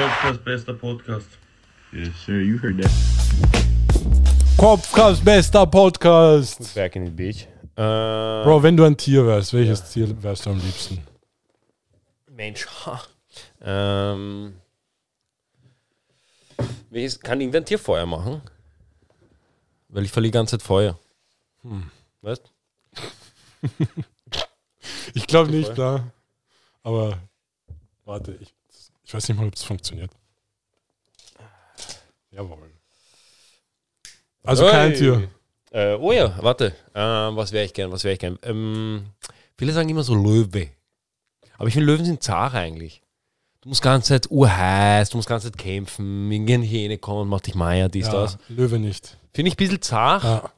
Kopfkast bester Podcast. Yes, sir, you heard that. Kopfkast, bester Podcast. Back in the Beach. Äh, Bro, wenn du ein Tier wärst, welches Tier wärst du am liebsten? Mensch. Ha. Ähm, welches, kann irgendein Tier Feuer machen? Weil ich verliere die ganze Zeit Feuer. Hm. Weißt Ich glaube nicht, klar. Aber warte, ich, ich weiß nicht mal, ob es funktioniert. Jawohl. Also kein Hey. Tier. Äh, oh ja, warte. Ähm, was wäre ich gern? Was wäre ich gern? Ähm, viele sagen immer so Löwe. Aber ich finde, Löwen sind zart eigentlich. Du musst ganze Zeit urheiß, du musst ganze Zeit kämpfen, irgendeine Hyäne kommt und macht dich Meier, dies, Ja, das. Löwe nicht. Finde ich ein bisschen zart. Ja.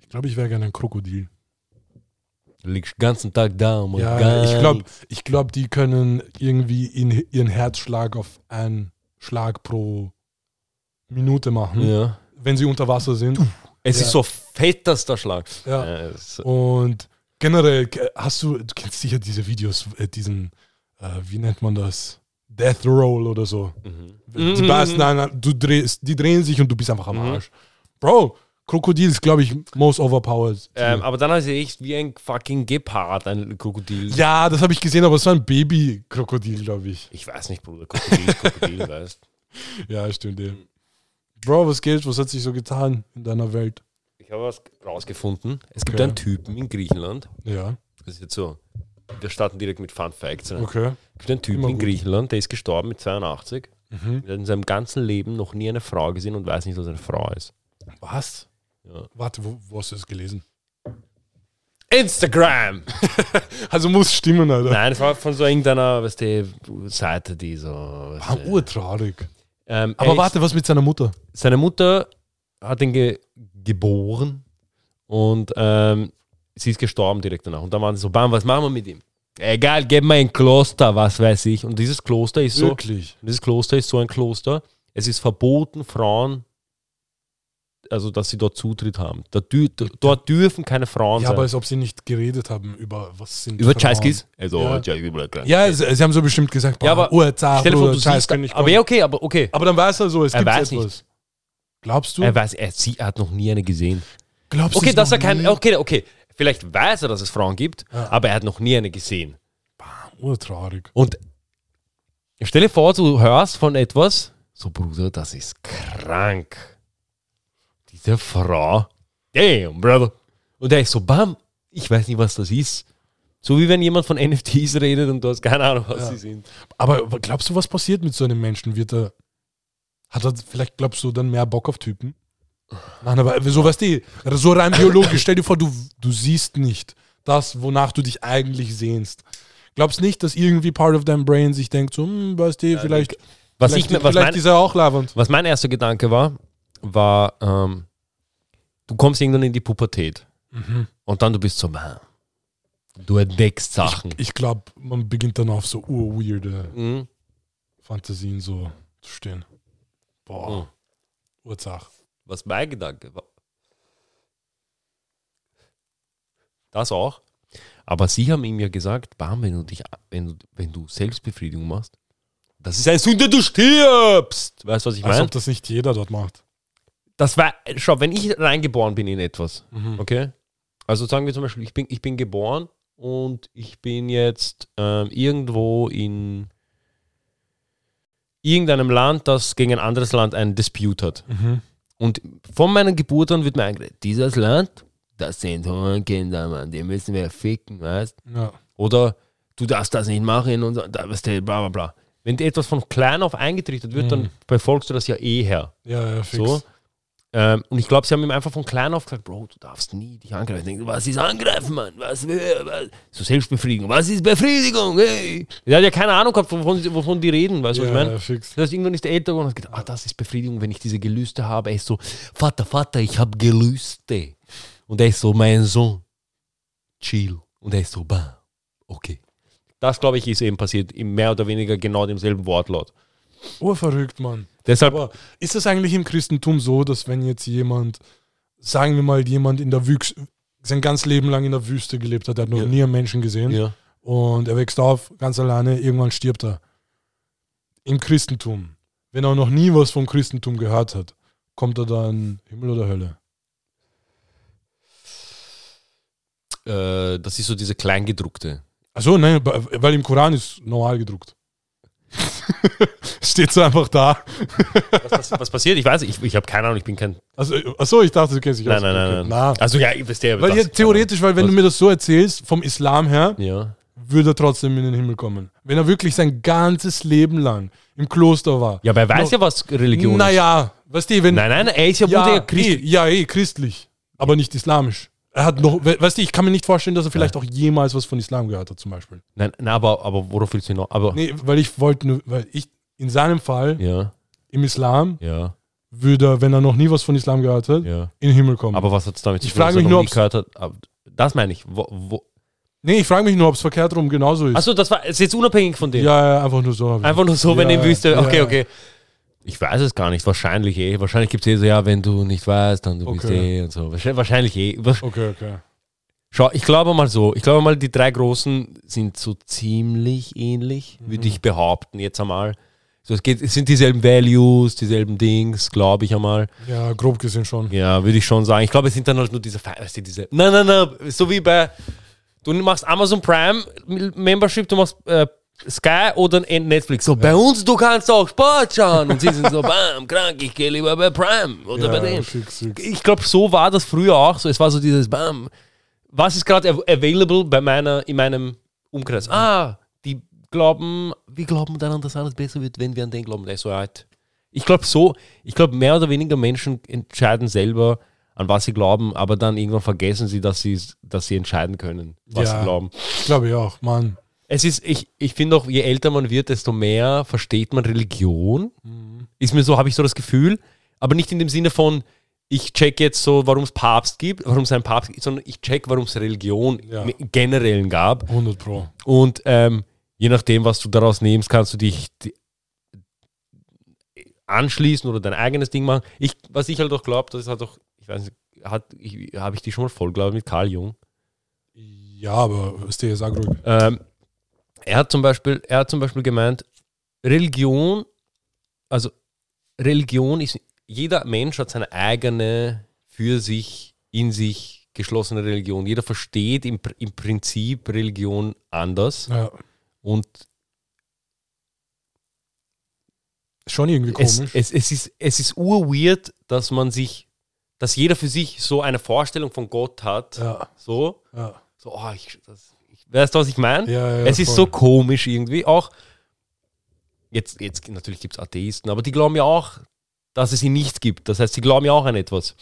Ich glaube, ich wäre gerne ein Krokodil. Du liegst den ganzen Tag da und Ja, ich glaube, ich glaub, die können irgendwie in, ihren Herzschlag auf einen Schlag pro Minute machen, Ja. wenn sie unter Wasser sind. Es Ja. ist so fett, dass der Schlag. Ja. Äh, Und generell ke- hast du, du kennst sicher diese Videos, äh, diesen, äh, wie nennt man das? Death Roll oder so. Mhm. Die beißen einen, du drehst, die drehen sich und du bist einfach am Mhm. Arsch. Bro, Krokodil ist, glaube ich, most overpowered. Ähm, aber dann sehe ich wie ein fucking Gepard, ein Krokodil. ja, das habe ich gesehen, aber es war ein Baby-Krokodil, glaube ich. Ich weiß nicht, Bruder. Krokodil ist Krokodil, weißt Ja, stimmt. Ja. Bro, was geht? Was hat sich so getan in deiner Welt? Ich habe was rausgefunden. Es gibt Okay. einen Typen in Griechenland. Ja, Das ist jetzt so. Wir starten direkt mit Fun Facts. ne? okay. Es gibt einen Typen in. Griechenland, der ist gestorben mit 82. Mhm. Der hat in seinem ganzen Leben noch nie eine Frau gesehen und weiß nicht, dass er eine Frau ist. Was? Ja. Warte, wo, wo hast du das gelesen? Instagram! Also muss stimmen, Alter. Nein, es war von so irgendeiner weißt du, Seite, die so. Weißt Ah, du, urtraurig. ähm, Aber er warte, was mit seiner Mutter? Seine Mutter hat ihn ge geboren und ähm, sie ist gestorben direkt danach. Und dann waren sie so, bam, was machen wir mit ihm? Egal, gib mir ein Kloster, was weiß ich. Und dieses Kloster ist so, Wirklich? dieses Kloster ist so ein Kloster. Es ist verboten, Frauen, also dass sie dort Zutritt haben. Da dü dort dürfen keine Frauen Ja, sein. aber als ob sie nicht geredet haben über was sind Über. Chaiskis? Also, Ja. Ja, Ja, sie, sie haben so bestimmt gesagt, Ja, aber Urzar, Stell dir vor, du siehst, kann nicht aber ja, okay, aber okay. Aber dann weiß er so, es Er gibt weiß etwas. Glaubst du? Er weiß, er, sie, er hat noch nie eine gesehen. Glaubst Okay, es dass er kein, okay, okay. Vielleicht weiß er, dass es Frauen gibt, Ja. aber er hat noch nie eine gesehen. Urtraurig. Und stell dir vor, du hörst von etwas, so Bruder, das ist krank. Diese Frau, damn, Brother. Und er ist so, bam, ich weiß nicht, was das ist. So wie wenn jemand von NFTs redet und du hast keine Ahnung, was Ja. sie sind. Aber glaubst du, was passiert mit so einem Menschen? Wird er, hat er, vielleicht glaubst du dann mehr Bock auf Typen? Nein, aber so weißt du, so rein biologisch, stell dir vor, du, du siehst nicht das, wonach du dich eigentlich sehnst. Glaubst nicht, dass irgendwie part of deinem brain sich denkt, so, hm, weißt du, vielleicht, Was, vielleicht, ich, was, vielleicht mein, ist er auch lavend. was mein erster Gedanke war, war, ähm, du kommst irgendwann in die Pubertät und dann du bist so, man, du entdeckst Sachen. Ich glaube, man beginnt dann auf so urweirde Mhm. Fantasien so zu stehen. Boah, Mhm. Urzach. Was mein Gedanke war. Das auch. Aber sie haben ihm ja gesagt, bam, wenn du dich, wenn du, wenn du Selbstbefriedigung machst, das ist eine Sünde, du stirbst. Weißt du, was ich Als meine? ob das nicht jeder dort macht. Das war, schau, wenn ich reingeboren bin in etwas, Mhm. okay? Also sagen wir zum Beispiel, ich bin, ich bin geboren und ich bin jetzt ähm, irgendwo in irgendeinem Land, das gegen ein anderes Land einen Dispute hat. Mhm. Und von meiner Geburt an wird mir eingeredet, dieses Land, das sind Kinder, Mann, die müssen wir ficken, weißt Ja. Oder du darfst das nicht machen und so, du, bla bla bla. Wenn dir etwas von klein auf eingetrichtert wird, Mhm. dann befolgst du das ja eh her. Ja, ja, fix. So. Ähm, und ich glaube, sie haben ihm einfach von klein auf gesagt, Bro, du darfst nie dich angreifen. Denke, was ist angreifen, Mann? Was, was? So Selbstbefriedigung. Was ist Befriedigung? Hey. Der hat ja keine Ahnung gehabt, wovon, wovon die reden, weißt du, ja, was ich meine? fix. Das heißt, irgendwann ist der älter geworden und hat gedacht, ah, das ist Befriedigung, wenn ich diese Gelüste habe. Er ist so, Vater, Vater, ich habe Gelüste. Und er ist so, mein Sohn, chill. Und er ist so, bah, okay. Das, glaube ich, ist eben passiert, im mehr oder weniger genau demselben Wortlaut. Urverrückt, Mann. Deshalb, Aber ist es eigentlich im Christentum so, dass wenn jetzt jemand, sagen wir mal, jemand in der Wüx sein ganzes Leben lang in der Wüste gelebt hat, er hat noch Ja. nie einen Menschen gesehen. Ja. Und er wächst auf, ganz alleine, irgendwann stirbt er. Im Christentum. Wenn er noch nie was vom Christentum gehört hat, kommt er dann Himmel oder Hölle? Äh, das ist so diese Kleingedruckte. Achso, nein, weil im Koran ist normal gedruckt. Steht so einfach da. Was, was, was passiert? Ich weiß, ich, ich habe keine Ahnung, ich bin kein. Also, achso, ich dachte, du kennst dich Nein, aus. nein, nein, Okay. nein. Also ja, ich weiß der. Weil jetzt theoretisch, weil wenn Was? du mir das so erzählst, vom Islam her, Ja. würde er trotzdem in den Himmel kommen. Wenn er wirklich sein ganzes Leben lang im Kloster war. Ja, aber er weiß No- ja, was Religion ist. Naja, weißt du, wenn. Nein, nein, er ist ja, ja, ja Christ. eh, ja, eh, christlich. Aber nicht islamisch. Er hat noch, we- weißt du, ich kann mir nicht vorstellen, dass er vielleicht auch jemals was von Islam gehört hat, zum Beispiel. Nein, nein, aber, aber worauf willst du noch? Aber. Nee, weil ich wollte nur, weil ich in seinem Fall Ja, im Islam ja, würde er, wenn er noch nie was von Islam gehört hat, ja. in den Himmel kommen. Aber was hat es damit Ich zu tun, frage dass er mich noch nur, nie ob's- gehört hat? Das meine ich. Wo, wo? nee, ich frage mich nur, ob es verkehrt rum genauso ist. Achso, das war ist jetzt unabhängig von dem. ja, ja, einfach nur so. ich- Einfach nur so, wenn Ja, ich wüsste, ja, okay, ja. okay. Ich weiß es gar nicht, wahrscheinlich eh. Wahrscheinlich gibt es eh so, ja, wenn du nicht weißt, dann du bist Okay. eh und so. Wahrscheinlich, eh. Okay, okay. Schau, ich glaube mal so, ich glaube mal, die drei Großen sind so ziemlich ähnlich, würde ich behaupten, jetzt einmal. So, es, geht, es sind dieselben Values, dieselben Dings, glaube ich einmal. Ja, grob gesehen schon. Ja, würde ich schon sagen. Ich glaube, es sind dann halt nur diese, weißt du, diese. Nein, nein, nein, so wie bei. Du machst Amazon Prime Membership, du machst äh, Sky oder Netflix. So, bei uns, du kannst auch Sport schauen. Und sie sind so, bam, krank, ich gehe lieber bei Prime oder bei ja, denen. fix, fix. Ich glaube, so war das früher auch. So, es war so dieses, bam, was ist gerade av- available bei meiner, in meinem Umkreis? Ah, die glauben, wir glauben daran, dass alles besser wird, wenn wir an den glauben. Der ist so alt. Ich glaube so, ich glaube mehr oder weniger Menschen entscheiden selber, an was sie glauben, aber dann irgendwann vergessen sie, dass sie, dass sie entscheiden können, was Ja. sie glauben. Ich glaube ich auch, Mann. Es ist, ich, ich finde auch, je älter man wird, desto mehr versteht man Religion. Ist mir so, habe ich so das Gefühl, aber nicht in dem Sinne von, ich check jetzt so, warum es Papst gibt, warum es einen Papst gibt, sondern ich check, warum es Religion Ja. im Generellen gab. 100 Pro. Und ähm, je nachdem, was du daraus nimmst, kannst du dich di- anschließen oder dein eigenes Ding machen. Ich, was ich halt auch glaube, das ist halt auch, ich weiß nicht, hat, ich, habe ich die schon mal voll, glaube ich, mit Karl Jung. Ja, aber ist der sag ruhig. Ähm, er hat zum Beispiel, er hat zum Beispiel gemeint, Religion, also Religion ist, jeder Mensch hat seine eigene, für sich, in sich geschlossene Religion. Jeder versteht im, im Prinzip Religion anders Ja. und Schon irgendwie es, komisch. es, es ist, es ist urweird, dass man sich, dass jeder für sich so eine Vorstellung von Gott hat, ja, so, ja. so, oh, ich, das, ich, weißt du, was ich meine? Ja, ja, es ist voll. so komisch irgendwie. Auch jetzt, jetzt natürlich gibt es Atheisten, aber die glauben ja auch, dass es ihn nicht gibt. Das heißt, sie glauben ja auch an etwas.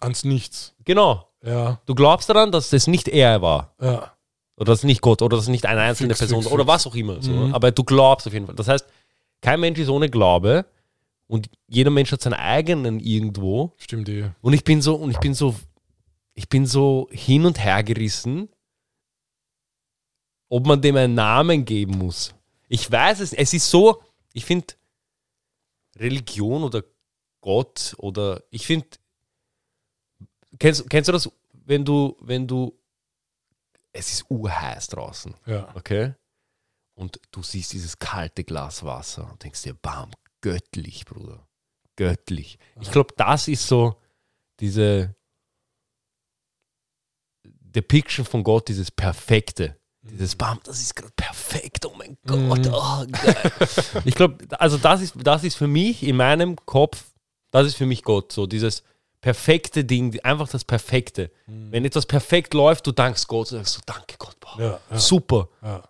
Ans Nichts. Genau. Ja, Du glaubst daran, dass das nicht er war. ja. Oder dass es nicht Gott oder dass es nicht eine einzelne Fix, Person fix, oder fix. was auch immer. So. Mhm. Aber du glaubst auf jeden Fall. Das heißt, kein Mensch ist ohne Glaube und jeder Mensch hat seinen eigenen irgendwo. Stimmt eh. Und ich bin so, und ich bin so, ich bin so hin und her gerissen, ob man dem einen Namen geben muss. Ich weiß es, es ist so, ich finde Religion oder Gott oder ich finde, kennst, kennst du das, wenn du, wenn du, es ist urheiß draußen, Ja. okay? Und du siehst dieses kalte Glas Wasser und denkst dir, bam, göttlich, Bruder. Göttlich. Ich glaube, das ist so diese Depiction von Gott, dieses Perfekte. Dieses Bam, das ist gerade perfekt, oh mein Gott. Mhm. Oh, geil. ich glaube, also das ist, das ist für mich in meinem Kopf, das ist für mich Gott. So dieses perfekte Ding, einfach das Perfekte. Wenn etwas perfekt läuft, du dankst Gott, du sagst so, danke Gott, boah, Ja, ja. super. ja.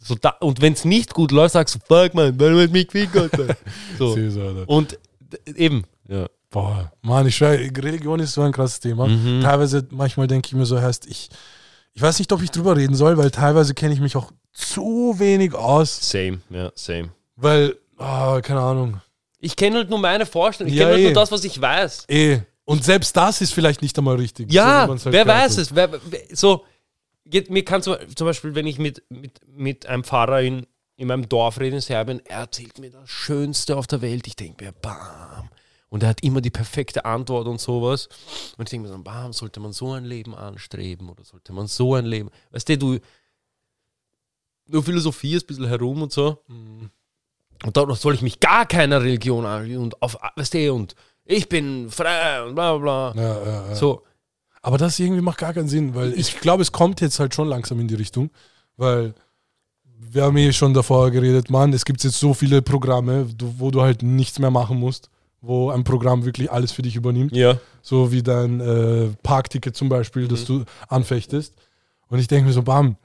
So da, und wenn es nicht gut läuft, sagst du, fuck man, warum hat mich gefickt, Alter? So. Du. Und eben, ja. Boah, Mann, ich schwör, Religion ist so ein krasses Thema. Mhm. Teilweise, manchmal denke ich mir so, heißt, ich, ich weiß nicht, ob ich drüber reden soll, weil teilweise kenne ich mich auch zu wenig aus, Same, ja, same. weil, ah, keine Ahnung. Ich kenne halt nur meine Vorstellung. Ich Ja, kenne halt eh. nur das, was ich weiß. Eh. Und selbst das ist vielleicht nicht einmal richtig. Ja, so halt wer weiß hat. es? Wer, wer, so, geht, mir kann zum, zum Beispiel, wenn ich mit, mit, mit einem Pfarrer in, in meinem Dorf rede in Serbien, er erzählt mir das Schönste auf der Welt. Ich denke mir, bam. Und er hat immer die perfekte Antwort und sowas. Und ich denke mir so, bam, sollte man so ein Leben anstreben oder sollte man so ein Leben. Weißt du, du, du philosophierst ein bisschen herum und so. Und dann soll ich mich gar keiner Religion an und auf, weißt du, und ich bin frei und bla bla bla. Ja, ja, ja. So, Aber das irgendwie macht gar keinen Sinn, weil ich glaube, es kommt jetzt halt schon langsam in die Richtung, weil wir haben eh schon davor geredet, Mann, es gibt jetzt so viele Programme, wo du halt nichts mehr machen musst, wo ein Programm wirklich alles für dich übernimmt, ja. so wie dein äh, Parkticket zum Beispiel, das du anfechtest. Und ich denke mir so, bam,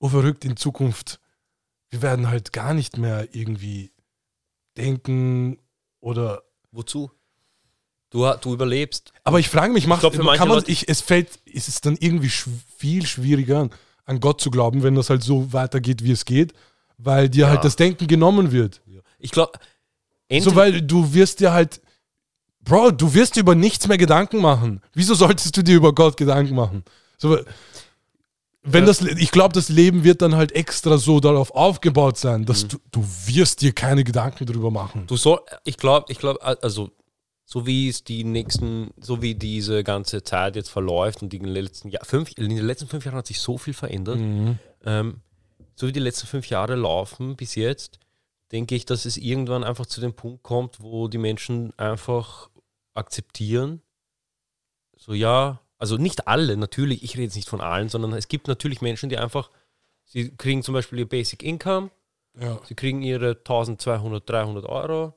oh verrückt in Zukunft, wir werden halt gar nicht mehr irgendwie denken oder Wozu? Du, du überlebst. Aber ich frage mich, macht, glaub, für manche kann man, ich, es fällt, ist es dann irgendwie schw viel schwieriger, an Gott zu glauben, wenn das halt so weitergeht, wie es geht, weil dir Ja. halt das Denken genommen wird. Ich glaube, So, weil du wirst dir halt, Bro, du wirst dir über nichts mehr Gedanken machen. Wieso solltest du dir über Gott Gedanken machen? So, wenn Ja. das, ich glaube, das Leben wird dann halt extra so darauf aufgebaut sein, dass Mhm. du, du wirst dir keine Gedanken drüber machen. Du soll, ich glaube, ich glaube, also so wie es die nächsten, so wie diese ganze Zeit jetzt verläuft und die in den letzten Jahr, fünf, in den letzten fünf Jahren hat sich so viel verändert. Mhm. Ähm, so wie die letzten fünf Jahre laufen bis jetzt, denke ich, dass es irgendwann einfach zu dem Punkt kommt, wo die Menschen einfach akzeptieren. So ja, also nicht alle, natürlich, ich rede jetzt nicht von allen, sondern es gibt natürlich Menschen, die einfach, sie kriegen zum Beispiel ihr Basic Income, Ja. Sie kriegen ihre 1200, 300 Euro,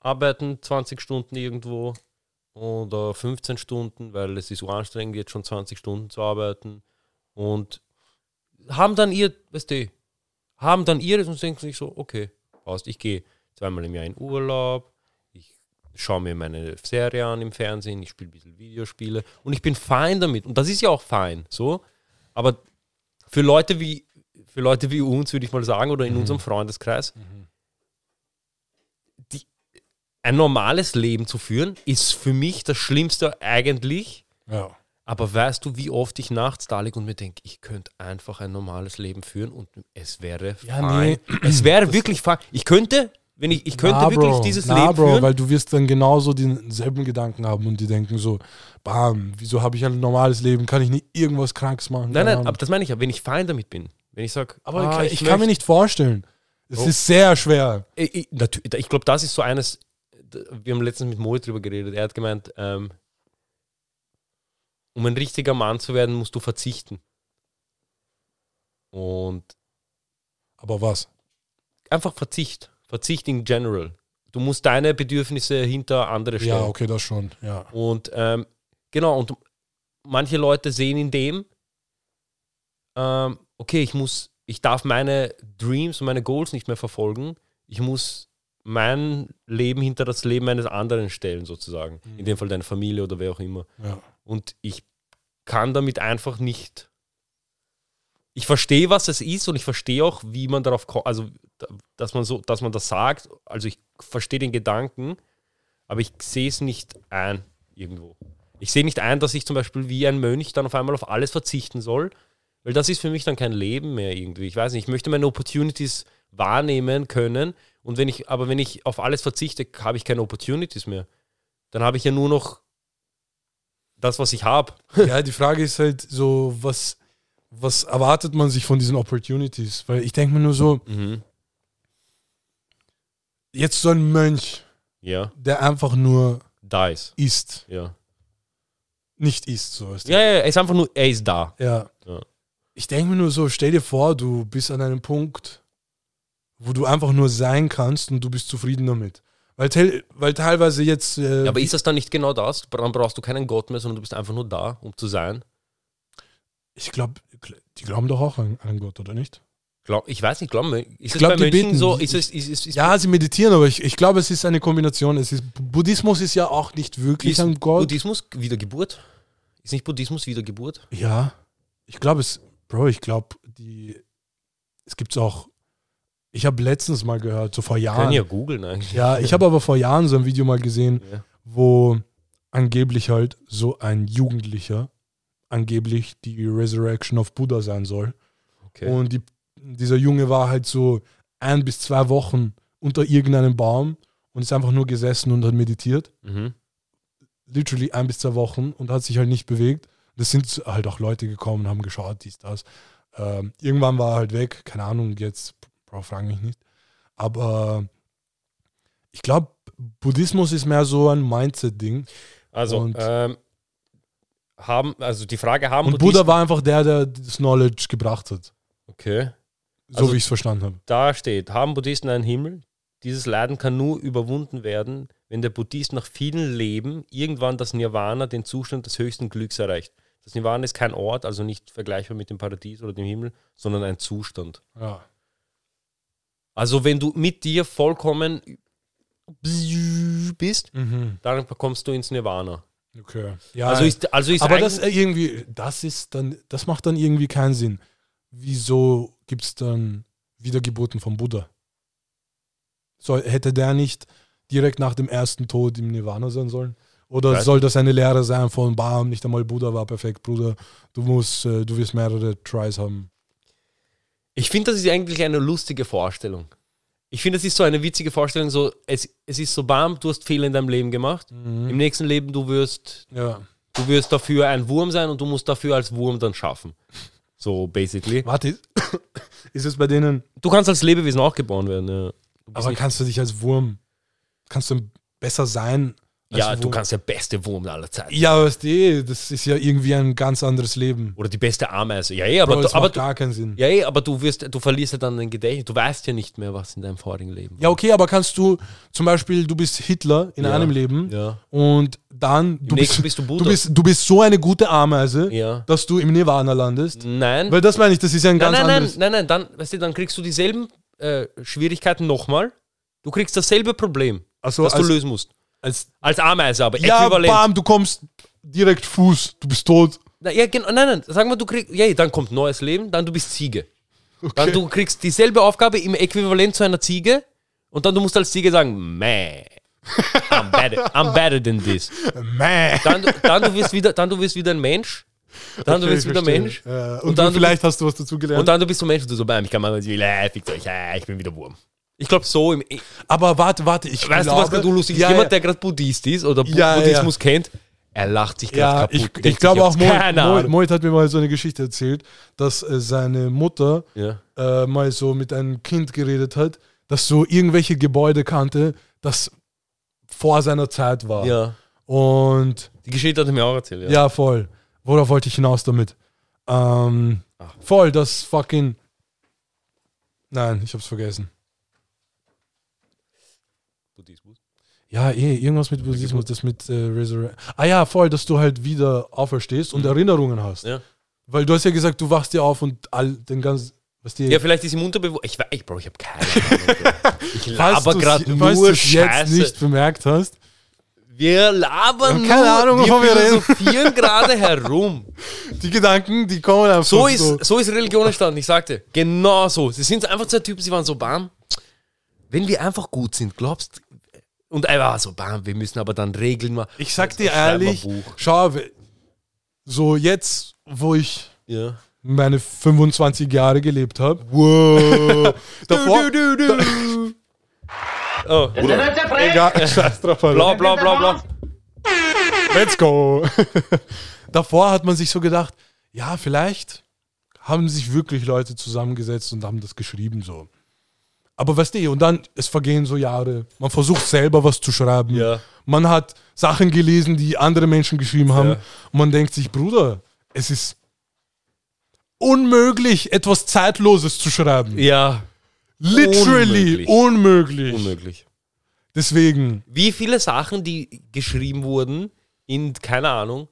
arbeiten 20 Stunden irgendwo oder 15 Stunden, weil es ist so anstrengend, jetzt schon 20 Stunden zu arbeiten und haben dann ihr, weißt du, haben dann ihres und denken sich so, okay, passt, ich gehe zweimal im Jahr in Urlaub, ich schaue mir meine Serie an im Fernsehen, ich spiele ein bisschen Videospiele. Und ich bin fein damit. Und das ist ja auch fein, so, aber für Leute wie für Leute wie uns, würde ich mal sagen, oder in unserem Freundeskreis, die, ein normales Leben zu führen, ist für mich das Schlimmste eigentlich. Ja. Aber weißt du, wie oft ich nachts da liege und mir denke, ich könnte einfach ein normales Leben führen und es wäre Ja, fein. nee. Es wäre wirklich fein. Ich könnte, wenn ich, ich könnte Na, wirklich Bro. dieses Na, Leben Bro, führen. weil du wirst dann genauso denselben Gedanken haben und die denken so, bam, wieso habe ich ein normales Leben? Kann ich nicht irgendwas Krankes machen? nein, nein, aber das meine ich ja, wenn ich fein damit bin. Wenn ich sage, aber ah, ich, ich kann mir nicht vorstellen. Es Oh. ist sehr schwer. Ich, ich, ich glaube, das ist so eines, wir haben letztens mit Mo drüber geredet. Er hat gemeint, ähm, um ein richtiger Mann zu werden, musst du verzichten. Und Aber was? einfach Verzicht. Verzicht in general. Du musst deine Bedürfnisse hinter andere stellen. Ja, okay, das schon. Ja. Und ähm, genau, und manche Leute sehen in dem, ähm, okay, ich muss, ich darf meine Dreams und meine Goals nicht mehr verfolgen. Ich muss mein Leben hinter das Leben eines anderen stellen, sozusagen. In dem Fall deine Familie oder wer auch immer. ja. Und ich kann damit einfach nicht. Ich verstehe, was es ist und ich verstehe auch, wie man darauf kommt, also da- dass man so, dass man das sagt. Also ich verstehe den Gedanken, aber ich sehe es nicht ein irgendwo. Ich sehe nicht ein, dass ich zum Beispiel wie ein Mönch dann auf einmal auf alles verzichten soll, weil das ist für mich dann kein Leben mehr irgendwie. Ich weiß nicht, ich möchte meine Opportunities wahrnehmen können und wenn ich, aber wenn ich auf alles verzichte, habe ich keine Opportunities mehr. Dann habe ich ja nur noch das, was ich habe. ja, die Frage ist halt so, was, was erwartet man sich von diesen Opportunities? Weil ich denke mir nur so, Mhm. jetzt so ein Mönch, Ja, der einfach nur Dice. isst, Ja. nicht isst, so ist Ja, ja, er ist einfach nur, er ist da. Ja. Ja. Ich denke mir nur so, stell dir vor, du bist an einem Punkt, wo du einfach nur sein kannst und du bist zufrieden damit. Weil, tel- weil teilweise jetzt. Äh, Ja, aber ist das dann nicht genau das? Dann brauchst du keinen Gott mehr, sondern du bist einfach nur da, um zu sein. ich glaube, die glauben doch auch an, an Gott, oder nicht? Ich weiß nicht, glaub mir. Ist es glaub, bei die Mönchen beten. so? Ist es, ist, ist, Ja, sie meditieren, aber ich, ich glaube, es ist eine Kombination. Es ist, Buddhismus ist ja auch nicht wirklich ist an Gott. Buddhismus Wiedergeburt? Ist nicht Buddhismus Wiedergeburt? Ja, ich glaube es, Bro, ich glaube, die, es gibt auch, ich habe letztens mal gehört, so vor Jahren. ja googeln eigentlich. Ja, ich habe aber vor Jahren so ein Video mal gesehen, Ja. wo angeblich halt so ein Jugendlicher angeblich die Resurrection of Buddha sein soll. Okay. Und die, dieser Junge war halt so ein bis zwei Wochen unter irgendeinem Baum und ist einfach nur gesessen und hat meditiert. Mhm. Literally ein bis zwei Wochen und hat sich halt nicht bewegt. Das sind halt auch Leute gekommen und haben geschaut, dies, das. Ähm, irgendwann war er halt weg, keine Ahnung, jetzt, Bro, frag mich nicht. Aber ich glaube, Buddhismus ist mehr so ein Mindset-Ding. Also, ähm, haben, also die Frage haben Und Buddhisten- Buddha war einfach der, der das Knowledge gebracht hat. Okay. So Also- wie ich es verstanden habe. Da steht, haben Buddhisten einen Himmel? Dieses Leiden kann nur überwunden werden, wenn der Buddhist nach vielen Leben irgendwann das Nirvana, den Zustand des höchsten Glücks erreicht. Das Nirvana ist kein Ort, also nicht vergleichbar mit dem Paradies oder dem Himmel, sondern ein Zustand. Ja. Also wenn du mit dir vollkommen bist, Mhm. dann kommst du ins Nirvana. Okay. Ja, Also ist, also ist aber das äh, irgendwie, das ist dann, das macht dann irgendwie keinen Sinn. Wieso gibt es dann Wiedergeburten vom Buddha? Soll, hätte der nicht direkt nach dem ersten Tod im Nirvana sein sollen? Oder Weiß soll das eine Lehre sein von Bam, nicht einmal Buddha war perfekt, Bruder, du musst, äh, du wirst mehrere Tries haben. Ich finde, das ist eigentlich eine lustige Vorstellung. Ich finde, das ist so eine witzige Vorstellung. So, es, es ist so bam, du hast Fehler in deinem Leben gemacht. Mhm. Im nächsten Leben, du wirst, Ja. du wirst dafür ein Wurm sein und du musst dafür als Wurm dann schaffen. So, basically. Warte, ist es bei denen, Du kannst als Lebewesen auch geboren werden. Ja, aber kannst du dich als Wurm, kannst du besser sein? Ja du Wurm? kannst der beste Wurm aller Zeiten. Ja, weißt du, das ist ja irgendwie ein ganz anderes Leben. Oder die beste Ameise. Ja, eh, aber, Bro, du, das aber, macht du, gar keinen Sinn. ja, eh, aber du, wirst, du verlierst ja dann dein Gedächtnis. Du weißt ja nicht mehr, was in deinem vorigen Leben war. Ja, okay, aber kannst du zum Beispiel, du bist Hitler in Ja. einem Leben Ja. und dann, du bist, bist du du, bist, du bist so eine gute Ameise, Ja. dass du im Nirvana landest. Nein. Weil das meine ich, das ist ja ein Nein, ganz nein, nein, anderes. nein, nein, dann, weißt du, dann kriegst du dieselben äh, Schwierigkeiten nochmal. Du kriegst dasselbe Problem, Also das du lösen musst. Als, Als Ameise, aber ja, äquivalent. bam, du kommst direkt Fuß, du bist tot. Na, ja, genau, nein, nein, sag mal, du kriegst, ja, dann kommt neues Leben, dann du bist Ziege. Dann du kriegst dieselbe Aufgabe im Äquivalent zu einer Ziege und dann du musst als Ziege sagen, meh, I'm better, I'm better than this. Mäh. Dann, du- dann, du wirst wieder, dann du wirst wieder ein Mensch, dann du Okay, wirst ich wieder verstehe. Mensch Ja, und, Und dann du, du vielleicht hast du was dazu gelernt. und dann du bist so Mensch und du so, bam, ich kann mal, ich äh, äh, ich bin wieder Wurm. Ich glaube so, im, aber warte, warte, ich weißt glaube, du, was gerade lustig ist? ja, Jemand, ja, der gerade Buddhist ist oder Bu Ja, ja. Buddhismus kennt, er lacht sich Ja, gerade ich, kaputt. ich denkt glaube sich, auch, hab's Moit, keine Moit, Ahnung. Moit hat mir mal so eine Geschichte erzählt, dass äh, seine Mutter Ja. äh, mal so mit einem Kind geredet hat, das so irgendwelche Gebäude kannte, das vor seiner Zeit war. ja, Und die Geschichte hat er mir auch erzählt. Ja. ja, voll. Worauf wollte ich hinaus damit? Ähm, voll, das fucking. Nein, ich hab's vergessen. Ja, eh, irgendwas mit Buddhismus, das mit äh, Resurre Ah ja, voll, dass du halt wieder auferstehst und Erinnerungen hast. Mhm. Ja. Weil du hast ja gesagt, du wachst ja auf und all den ganzen. Was die, Ja, vielleicht ist im Unterbewusstsein. Ich, wei- ich, Bro, ich habe keine Ahnung. Ich falls laber gerade falls nur jetzt Scheiße. nicht bemerkt hast. Wir labern Wir haben keine nur, Ahnung, wir philosophieren gerade herum. Die Gedanken, die kommen einfach So ist, so ist Religion entstanden, ich sagte. Genau so. Sie sind einfach zwei Typen, sie waren so, bam, wenn wir einfach gut sind, glaubst Und er war so, bam, wir müssen aber dann Regeln machen. Ich sag dir ehrlich, schau, so jetzt, wo ich Ja. meine 25 Jahre gelebt habe. Wow. Davor, du, du, du. Oh, egal, scheiß drauf, bla bla bla bla. Let's go. Davor hat man sich so gedacht, ja, vielleicht haben sich wirklich Leute zusammengesetzt und haben das geschrieben so. Aber weißt du, und dann, es vergehen so Jahre. Man versucht selber was zu schreiben. Ja. Man hat Sachen gelesen, die andere Menschen geschrieben haben. Ja. Und man denkt sich, Bruder, es ist unmöglich, etwas Zeitloses zu schreiben. Ja, Literally unmöglich. unmöglich. unmöglich. Deswegen, Wie viele Sachen, die geschrieben wurden in, keine Ahnung,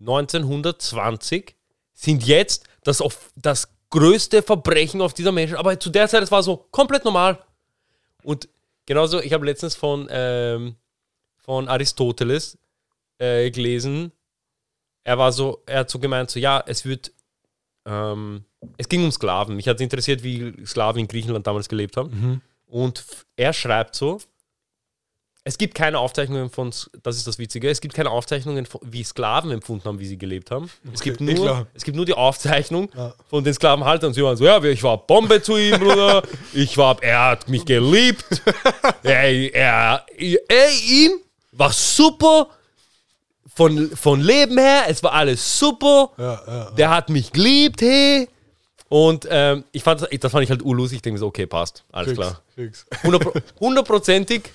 1920, sind jetzt das, das größte Verbrechen auf dieser Menschen. Aber zu der Zeit, es war so komplett normal. Und genauso, ich habe letztens von, ähm, von Aristoteles äh, gelesen, er war so, er hat so gemeint, so ja, es wird, ähm, es ging um Sklaven. Mich hat interessiert, wie Sklaven in Griechenland damals gelebt haben. Und f- er schreibt so, Es gibt keine Aufzeichnungen von, das ist das Witzige, es gibt keine Aufzeichnungen, wie Sklaven empfunden haben, wie sie gelebt haben. Es, gibt nur, es gibt nur die Aufzeichnung Ja. von den Sklavenhaltern. Sie waren so, ja, ich war Bombe zu ihm, Bruder. Ich war, er hat mich geliebt. er, er, er, ihn war super. Von, von Leben her, es war alles super. Ja, ja. Der hat mich geliebt, hey. Und ähm, ich fand, das fand ich halt urlustig. Ich denke so, okay, passt, alles Fix, klar. Hundertprozentig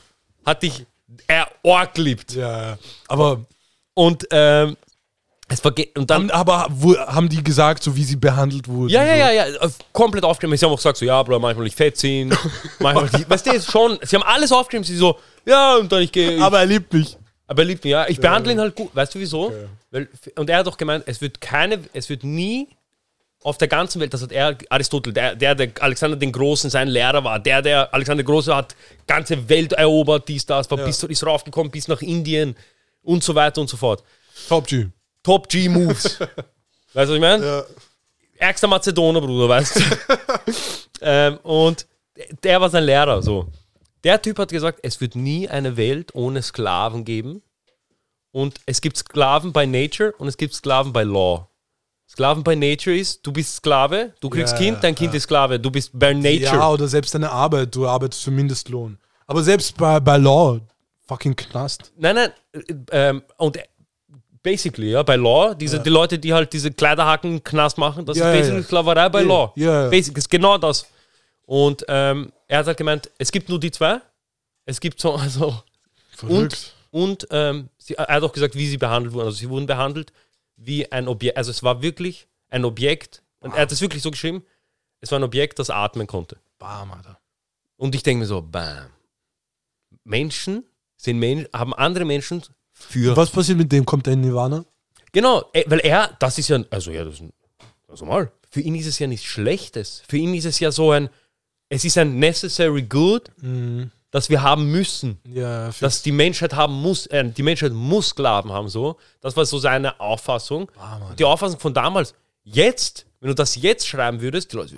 hat dich er arg geliebt. Ja. Aber, Und ähm, es ge- und dann haben, aber wo, haben die gesagt, so wie sie behandelt wurden? ja, ja, ja, ja, äh, komplett aufgeschrieben. Sie haben auch gesagt, so, ja, Bro, manchmal nicht fett sind, manchmal nicht, weißt du, ist schon, sie haben alles aufgeschrieben, sie so, ja, und dann ich gehe, Aber er liebt mich. aber er liebt mich, ja, ich behandle ihn halt gut, weißt du wieso? Okay. Weil, und er hat doch gemeint, es wird keine, es wird nie auf der ganzen Welt, das hat er, Aristotel, der, der, der Alexander den Großen sein Lehrer war, der, der Alexander der Große hat ganze Welt erobert, dies, das, war Ja. bis, ist raufgekommen bis nach Indien und so weiter und so fort. Top G. Top G-Moves. weißt du, was ich meine? Ja. ärgster Mazedoner, Bruder, weißt du? ähm, und der war sein Lehrer, so. Der Typ hat gesagt, es wird nie eine Welt ohne Sklaven geben. Und es gibt Sklaven by Nature und es gibt Sklaven by Law. Sklaven by Nature ist, du bist Sklave, du kriegst Ja, Kind, dein Kind ja. ist Sklave, du bist by Nature. Ja, oder selbst deine Arbeit, du arbeitest für Mindestlohn. Aber selbst bei, bei Law, fucking Knast. Nein, nein, äh, ähm, und basically, ja, bei Law, diese, die Leute, die halt diese Kleiderhaken Knast machen, das Ja, ist ja, basically ja. Sklaverei bei Ja, Law. ja, ja. Basic ist genau das. Und ähm, er hat halt gemeint, es gibt nur die zwei. Es gibt so, also, Verrückt. und ähm, sie, er hat auch gesagt, wie sie behandelt wurden. Also sie wurden behandelt wie ein Objekt, also es war wirklich ein Objekt, und er hat es wirklich so geschrieben, es war ein Objekt, das atmen konnte. Bam, Alter. Und ich denke mir so, bam. Menschen sind Men haben andere Menschen für Was passiert mit dem? Kommt er in Nirvana? Genau, äh, weil er, das ist ja, also ja, das ist ein, also mal, für ihn ist es ja nichts Schlechtes. Für ihn ist es ja so ein, es ist ein necessary good, das wir haben müssen. Ja. Dass die Menschheit haben muss, äh, die Menschheit muss Sklaven haben, so. Das war so seine Auffassung. Mann. die Auffassung von damals. Jetzt, wenn du das jetzt schreiben würdest, die Leute,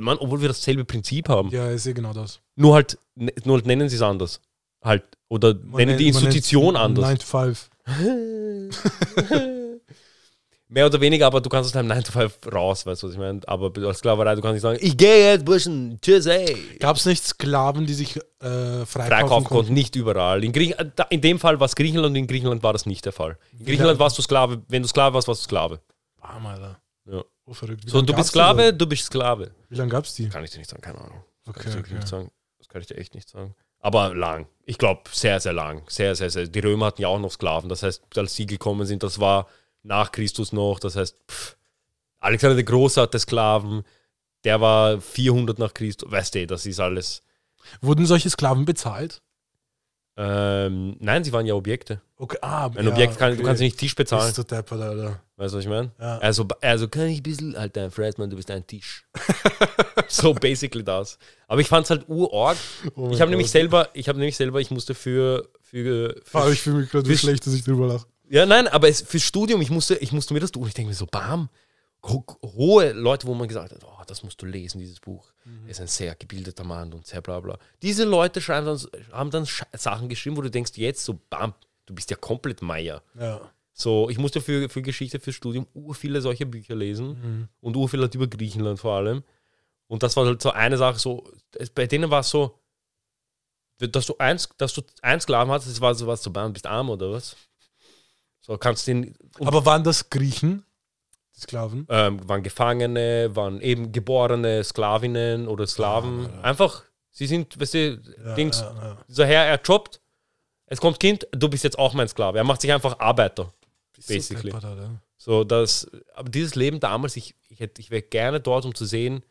Mann, obwohl wir dasselbe Prinzip haben. ja, ich sehe genau das. Nur halt, ne- nur halt nennen sie es anders. Halt, oder Man nennen die Institution anders. 9 to 5. Mehr oder weniger, aber du kannst aus deinem 9 to 5 raus, weißt du, was ich meine? Aber als Sklaverei, du kannst nicht sagen, ich gehe jetzt, Burschen, tschüss, ey. Gab es nicht Sklaven, die sich äh, freikaufen Freikaufen konnten? konnten, nicht überall. In, Griech in dem Fall war es Griechenland und in Griechenland war das nicht der Fall. In Griechenland warst du Sklave, wenn du Sklave warst, warst du Sklave. Bam, Alter. Ja. Oh, verrückt. Wie So, du bist Sklave, du bist Sklave. Wie lange gab es die? Kann ich dir nicht sagen, keine Ahnung. Kann Okay, ich dir wirklich okay. nicht sagen. Das kann ich dir echt nicht sagen. Aber lang. Ich glaube, sehr, sehr lang. Sehr, sehr, sehr. Die Römer hatten ja auch noch Sklaven. Das heißt, als sie gekommen sind, das war nach Christus noch. Das heißt, pff, Alexander der Große hatte Sklaven. Der war 400 nach Christus. Weißt du, das ist alles. Wurden solche Sklaven bezahlt? Ähm, nein, sie waren ja Objekte. Okay, ah, Ein Objekt, kann, du kannst nicht Tisch bezahlen. Bist du deppert, Alter. Weißt du, was ich meine? Ja. Also, also kann ich ein bisschen, Alter, Fredman, du bist ein Tisch. so basically das. Aber ich fand es halt urorg. Oh ich habe nämlich selber, ich habe nämlich selber, ich musste für, für, Ah, für ich fühle mich gerade so schlecht, dass ich drüber lache. Ja nein, aber es, fürs Studium, ich musste, ich musste mir das tun. Ich denke mir so, bam, ho hohe Leute, wo man gesagt hat, oh, das musst du lesen, dieses Buch. Er ist ein sehr gebildeter Mann und sehr bla bla. Diese Leute schreiben dann, haben dann Sachen geschrieben, wo du denkst, jetzt so, bam, du bist ja komplett Meier. Ja. So, ich musste für, für Geschichte, fürs Studium ur viele solche Bücher lesen und ur viel halt über Griechenland vor allem. Und das war halt so eine Sache, so, es- bei denen war es so, dass du eins, dass du eins Sklaven hattest, das war so was, so, bam, bist arm oder was? So, kannst den, Aber waren das Griechen? Die Sklaven? ähm, waren Gefangene, waren eben geborene Sklavinnen oder Sklaven. Einfach, sie sind, weißt du, Ja, Dings, ja, ja. dieser Herr, er jobbt, es kommt Kind, du bist jetzt auch mein Sklave. Er macht sich einfach Arbeiter. Bist basically. deppert, Alter. So, das, aber dieses Leben damals, ich, ich, hätte- ich wäre gerne dort, um zu sehen,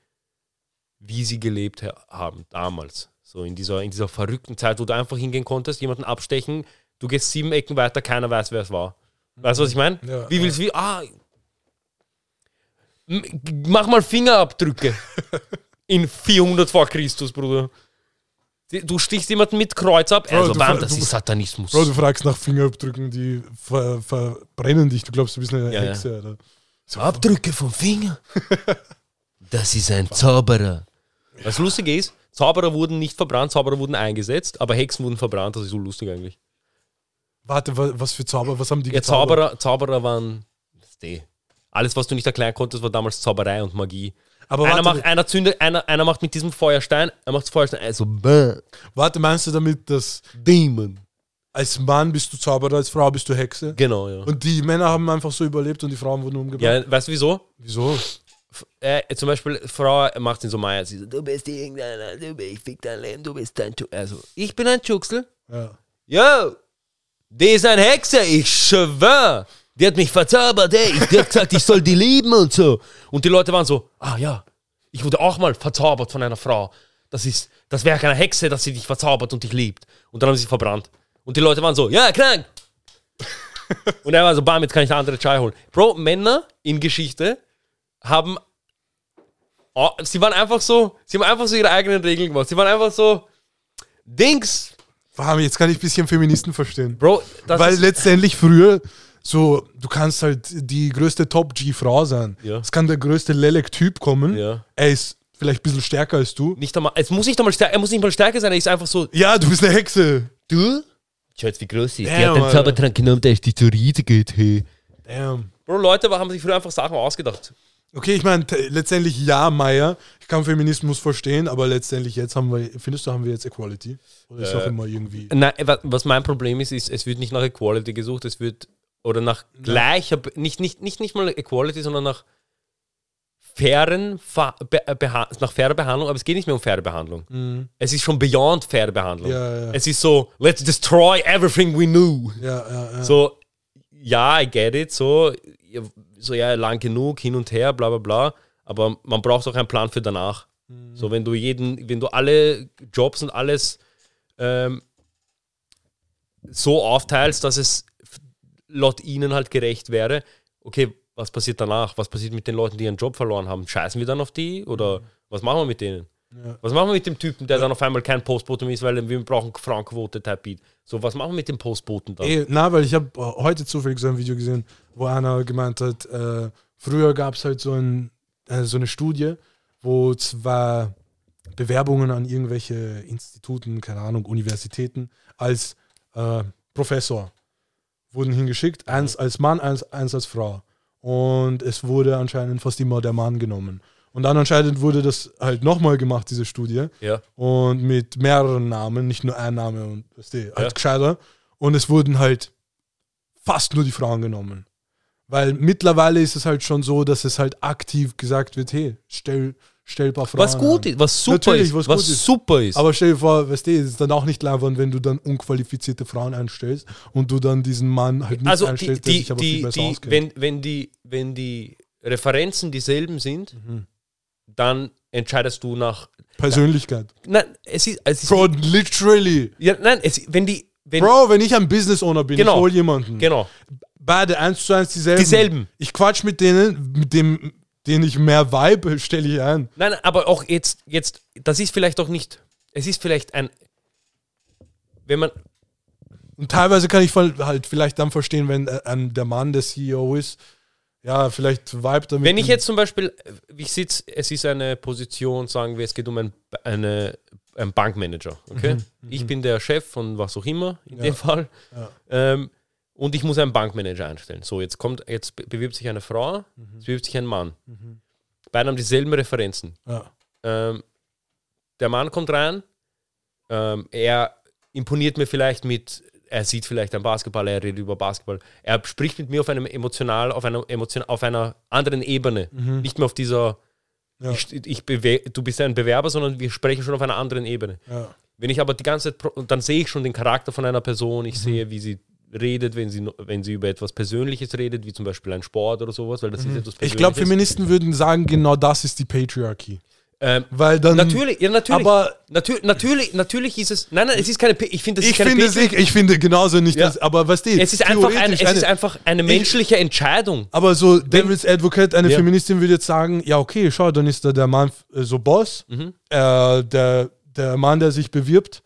wie sie gelebt ha- haben damals. So in dieser, in dieser verrückten Zeit, wo du einfach hingehen konntest, jemanden abstechen, du gehst sieben Ecken weiter, keiner weiß, wer es war. Weißt du, was ich meine? Ja, wie willst du, wie, ah, mach mal Fingerabdrücke in 400 vor Christus, Bruder. Du stichst jemanden mit Kreuz ab, also du bam, das du- ist Satanismus. Bro, du fragst nach Fingerabdrücken, die ver verbrennen dich. Du glaubst, du bist eine Ja, ja. Hexe, Alter. So, Abdrücke vom Finger. Das ist ein Zauberer. Was lustig ist, Zauberer wurden nicht verbrannt, Zauberer wurden eingesetzt, aber Hexen wurden verbrannt. Das ist so lustig eigentlich. Warte, wa- was für Zauber, was haben die Ja, gezaubert? Zauberer, Zauberer waren. Alles, was du nicht erklären konntest, war damals Zauberei und Magie. Aber einer, warte, macht, einer, zündet, einer, einer macht mit diesem Feuerstein, er macht das Feuerstein, also bäh, warte, meinst du damit, dass Demon. als Mann bist du Zauberer, als Frau bist du Hexe? Genau, ja. Und die Männer haben einfach so überlebt und die Frauen wurden umgebracht? Ja, weißt du wieso? Wieso? Äh, zum Beispiel, Frau macht ihn so Meier, sie so, du bist irgendeiner, du bist, ich fick dein Leben, du bist ein Tschuxel. Also, ich bin ein Tschuxel. Ja. Yo, die ist ein Hexer, ich schwör. Die hat mich verzaubert, ey. Die hat gesagt, ich soll die lieben und so. Und die Leute waren so, ah ja, ich wurde auch mal verzaubert von einer Frau. Das ist das Werk einer Hexe, dass sie dich verzaubert und dich liebt. Und dann haben sie sie verbrannt. Und die Leute waren so, ja, krank. und er war so, bam, jetzt kann ich eine andere Chai holen. Bro, Männer in Geschichte haben, oh, sie waren einfach so, sie haben einfach so ihre eigenen Regeln gemacht. Sie waren einfach so, Dings, Warte, jetzt kann ich ein bisschen Feministen verstehen. Bro, das Weil letztendlich früher so, du kannst halt die größte Top-G-Frau sein. Ja. Es kann der größte Lelek-Typ kommen. Ja. Er ist vielleicht ein bisschen stärker als du. nicht einmal, es muss nicht einmal stärker, er muss nicht mal stärker sein, er ist einfach so, Ja, du bist eine Hexe. du? Schau jetzt, wie groß sie ist. Damn, Alter. Zaubertrank genommen, der ist die zu riesig geht, hey. Damn. Bro, Leute haben sich früher einfach Sachen ausgedacht. Okay, ich meine, letztendlich ja, Meier. Ich kann Feminismus verstehen, aber letztendlich jetzt haben wir, findest du, haben wir jetzt Equality? Oder ist auch immer irgendwie. Nein, wa- was mein Problem ist, ist, es wird nicht nach Equality gesucht, es wird, oder nach gleicher, Be- nicht, nicht, nicht, nicht mal Equality, sondern nach fairen, äh, nach fairer Behandlung, aber es geht nicht mehr um faire Behandlung. Es ist schon beyond faire Behandlung. Mhm. Ja, ja. Es ist so, let's destroy everything we knew. Ja. So, ja, I get it, so, so ja, lang genug, hin und her, bla bla bla, aber man braucht auch einen Plan für danach. So, wenn du jeden, wenn du alle Jobs und alles ähm, so aufteilst, dass es laut ihnen halt gerecht wäre, okay, was passiert danach? Was passiert mit den Leuten, die ihren Job verloren haben? Scheißen wir dann auf die oder was machen wir mit denen? Was machen wir mit dem Typen, der dann auf einmal kein Postbote mehr ist, weil wir brauchen Frauenquote Beat. So, was machen wir mit dem Postboten dann? Ey, na, weil ich habe heute zufällig so ein Video gesehen, wo einer gemeint hat, äh, früher gab es halt so, ein, äh, so eine Studie, wo zwei Bewerbungen an irgendwelche Instituten, keine Ahnung, Universitäten als äh, Professor wurden hingeschickt. Eins als Mann, eins, eins als Frau. Und es wurde anscheinend fast immer der Mann genommen. Und dann anscheinend wurde das halt nochmal gemacht, diese Studie. Ja. Und mit mehreren Namen, nicht nur ein Name und weißt du, halt Ja. gescheiter. Und es wurden halt fast nur die Frauen genommen. Weil mittlerweile ist es halt schon so, dass es halt aktiv gesagt wird, hey, stell, stell ein paar Frauen Was gut an. ist, was super Natürlich, ist, was ist. super ist. Aber stell dir vor, weißt du, es ist dann auch nicht leibend, wenn du dann unqualifizierte Frauen einstellst und du dann diesen Mann halt nicht also die, einstellst, der die, sich aber viel die, besser die, auskennt. wenn, wenn, die, wenn die Referenzen dieselben sind, Mhm. Dann entscheidest du nach. Persönlichkeit. Nein, es ist, es ist Bro, literally. ja, nein, es, wenn die, wenn, Bro, wenn ich ein Business Owner bin, Genau. ich hol jemanden. genau, Beide eins zu eins dieselben. Dieselben. Ich quatsch mit denen, mit dem, den ich mehr vibe, stelle ich ein. nein, aber auch jetzt, jetzt, das ist vielleicht auch nicht, es ist vielleicht ein, wenn man, Und teilweise kann ich halt vielleicht dann verstehen, wenn äh, der Mann der CEO ist, ja, vielleicht vibe damit. wenn ich jetzt zum Beispiel, ich sitze, es ist eine Position, sagen wir, es geht um ein, eine, ein Bankmanager, okay? Mhm, ich bin der Chef von was auch immer, in dem Fall. Ja. Ähm, und ich muss einen Bankmanager einstellen. So, jetzt kommt, jetzt be- bewirbt sich eine Frau, Mhm. es bewirbt sich ein Mann. Beide haben dieselben Referenzen. ja. Ähm, der Mann kommt rein, ähm, er imponiert mir vielleicht mit, er sieht vielleicht einen Basketball, er redet über Basketball. Er spricht mit mir auf einem emotional, auf einer emotion, auf einer anderen Ebene. Nicht mehr auf dieser, Ja. ich, ich du bist ein Bewerber, sondern wir sprechen schon auf einer anderen Ebene. Ja. Wenn ich aber die ganze Zeit, dann sehe ich schon den Charakter von einer Person, ich sehe, wie sie redet, wenn sie, wenn sie über etwas Persönliches redet, wie zum Beispiel ein Sport oder sowas, weil das ist etwas Persönliches. Ich glaube, Feministen würden sagen, genau das ist die Patriarchy. Ähm, Weil dann. Natürlich, ja, natürlich. Aber Natür natürlich, natürlich ist es. Nein, nein, es ist keine. P- Ich finde, das ich ist keine finde, es, ich, ich finde genauso nicht, Ja. dass, aber was die. Es ist einfach, ein, es ist einfach eine menschliche Entscheidung. Aber so Devil's Advocate, eine Ja. Feministin würde jetzt sagen, ja okay, schau, dann ist da der Mann äh, so Boss, Mhm. äh, der, der Mann, der sich bewirbt,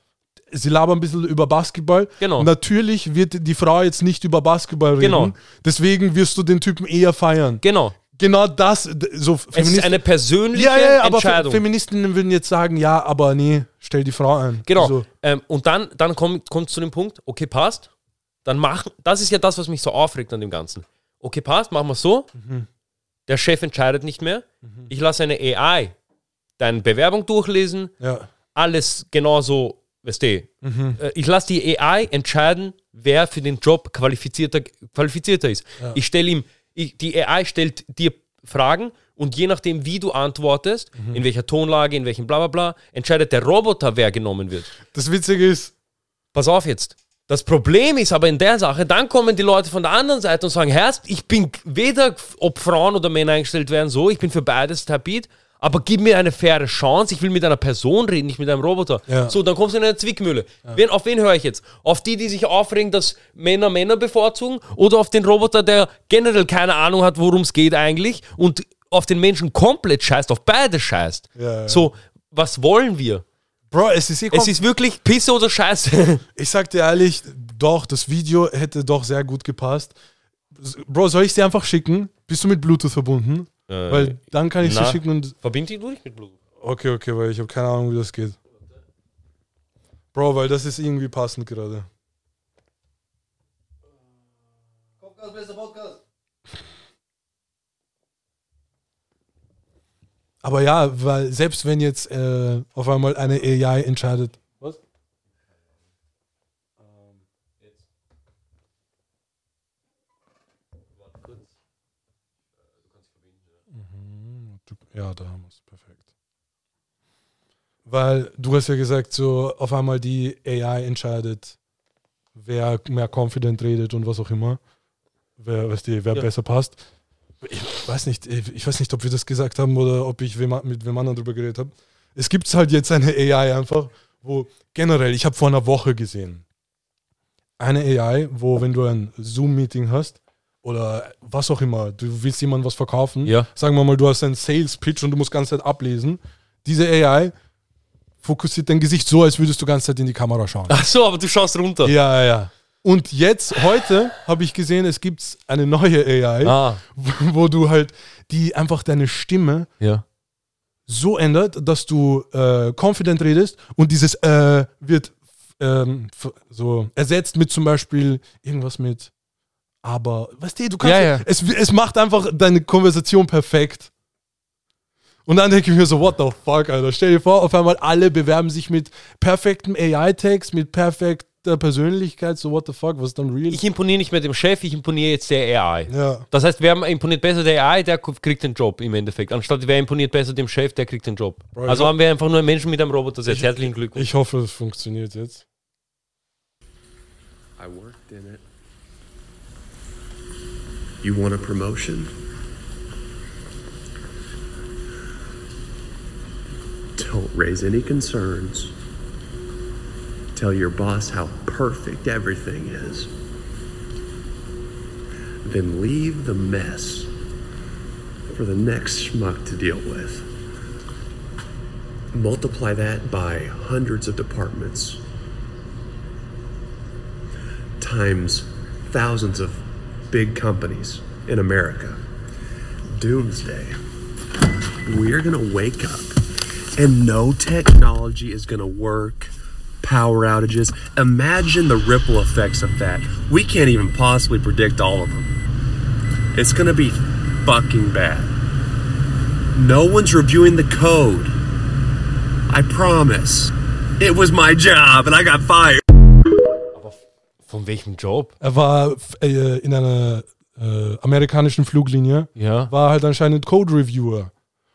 sie labern ein bisschen über Basketball. Genau. Natürlich wird die Frau jetzt nicht über Basketball reden, Genau. deswegen wirst du den Typen eher feiern. Genau. Genau das, so Es ist eine persönliche ja, ja, ja, aber Entscheidung. Feministinnen würden jetzt sagen, ja, aber nee, stell die Frau ein. Genau. So. Ähm, und dann, dann kommt kommt zu dem Punkt, okay, passt. Dann machen, das ist ja das, was mich so aufregt an dem Ganzen. Okay, passt, machen wir so. Mhm. Der Chef entscheidet nicht mehr. Ich lasse eine AI deine Bewerbung durchlesen, Ja. alles genauso, weißt du. Mhm. Äh, Ich lasse die AI entscheiden, wer für den Job qualifizierter, qualifizierter ist. Ich stelle ihm, ich, die AI stellt dir Fragen und je nachdem, wie du antwortest, Mhm. in welcher Tonlage, in welchem bla bla bla, entscheidet der Roboter, wer genommen wird. Das Witzige ist, Pass auf jetzt. Das Problem ist aber in der Sache, dann kommen die Leute von der anderen Seite und sagen, Herrst, ich bin weder, ob Frauen oder Männer eingestellt werden, so, ich bin für beides tapit, aber gib mir eine faire Chance, ich will mit einer Person reden, nicht mit einem Roboter. Ja. So, dann kommst du in eine Zwickmühle. Wen, auf wen höre ich jetzt? Auf die, die sich aufregen, dass Männer Männer bevorzugen oder auf den Roboter, der generell keine Ahnung hat, worum es geht eigentlich und auf den Menschen komplett scheißt, auf beide scheißt. Ja, ja. So, was wollen wir? Bro, es ist eh Es ist wirklich Pisse oder Scheiße. Ich sag dir ehrlich, doch, das Video hätte doch sehr gut gepasst. Bro, soll ich dir einfach schicken? Bist du mit Bluetooth verbunden? Weil dann kann ich dir schicken und. Verbind dich durch mit Bluetooth. Okay, okay, weil ich habe keine Ahnung, wie das geht. Bro, weil das ist irgendwie passend gerade. Aber ja, weil selbst wenn jetzt äh, auf einmal eine AI entscheidet. Ja, da haben wir es. Perfekt. Weil du hast ja gesagt, so auf einmal die AI entscheidet, wer mehr confident redet und was auch immer. Wer, weißt du, wer Ja. besser passt. Ich weiß nicht, ich weiß nicht, ob wir das gesagt haben oder ob ich wem, mit wem anderen drüber geredet habe. Es gibt halt jetzt eine AI einfach, wo generell, ich habe vor einer Woche gesehen, eine AI, wo wenn du ein Zoom-Meeting hast oder was auch immer, du willst jemandem was verkaufen, Ja. sagen wir mal, du hast einen Sales-Pitch und du musst ganze Zeit ablesen. Diese AI fokussiert dein Gesicht so, als würdest du ganze Zeit in die Kamera schauen. Ach so, aber du schaust runter. Ja, ja, ja. Und jetzt, heute, habe ich gesehen, es gibt eine neue AI, Ah, wo, wo du halt, die einfach deine Stimme ja. so ändert, dass du äh, confident redest und dieses äh, wird ähm, so ersetzt mit zum Beispiel irgendwas mit aber, weißt du, du kannst, Ja, ja. Es, es macht einfach deine Konversation perfekt. Und dann denke ich mir so, what the fuck, Alter. Stell dir vor, auf einmal alle bewerben sich mit perfektem AI-Text, mit perfekter Persönlichkeit, so what the fuck, was ist dann real? Ich imponiere nicht mehr dem Chef, ich imponiere jetzt der AI. ja. Das heißt, wer imponiert besser der AI, der kriegt den Job im Endeffekt. Anstatt wer imponiert besser dem Chef, der kriegt den Job. Bro, also haben wir einfach nur einen Menschen mit einem Roboter jetzt. Herzlichen Glückwunsch. Ich hoffe, es funktioniert jetzt. I worked in it. You want a promotion? Don't raise any concerns. Tell your boss how perfect everything is. Then leave the mess for the next schmuck to deal with. Multiply that by hundreds of departments times thousands of big companies in America. Doomsday. We're going to wake up and no technology is going to work. Power outages. Imagine the ripple effects of that. We can't even possibly predict all of them. It's going to be fucking bad. No one's reviewing the code. I promise. It was my job and I got fired. Von welchem Job? Er war äh, in einer äh, amerikanischen Fluglinie, Ja. war halt anscheinend Code Reviewer.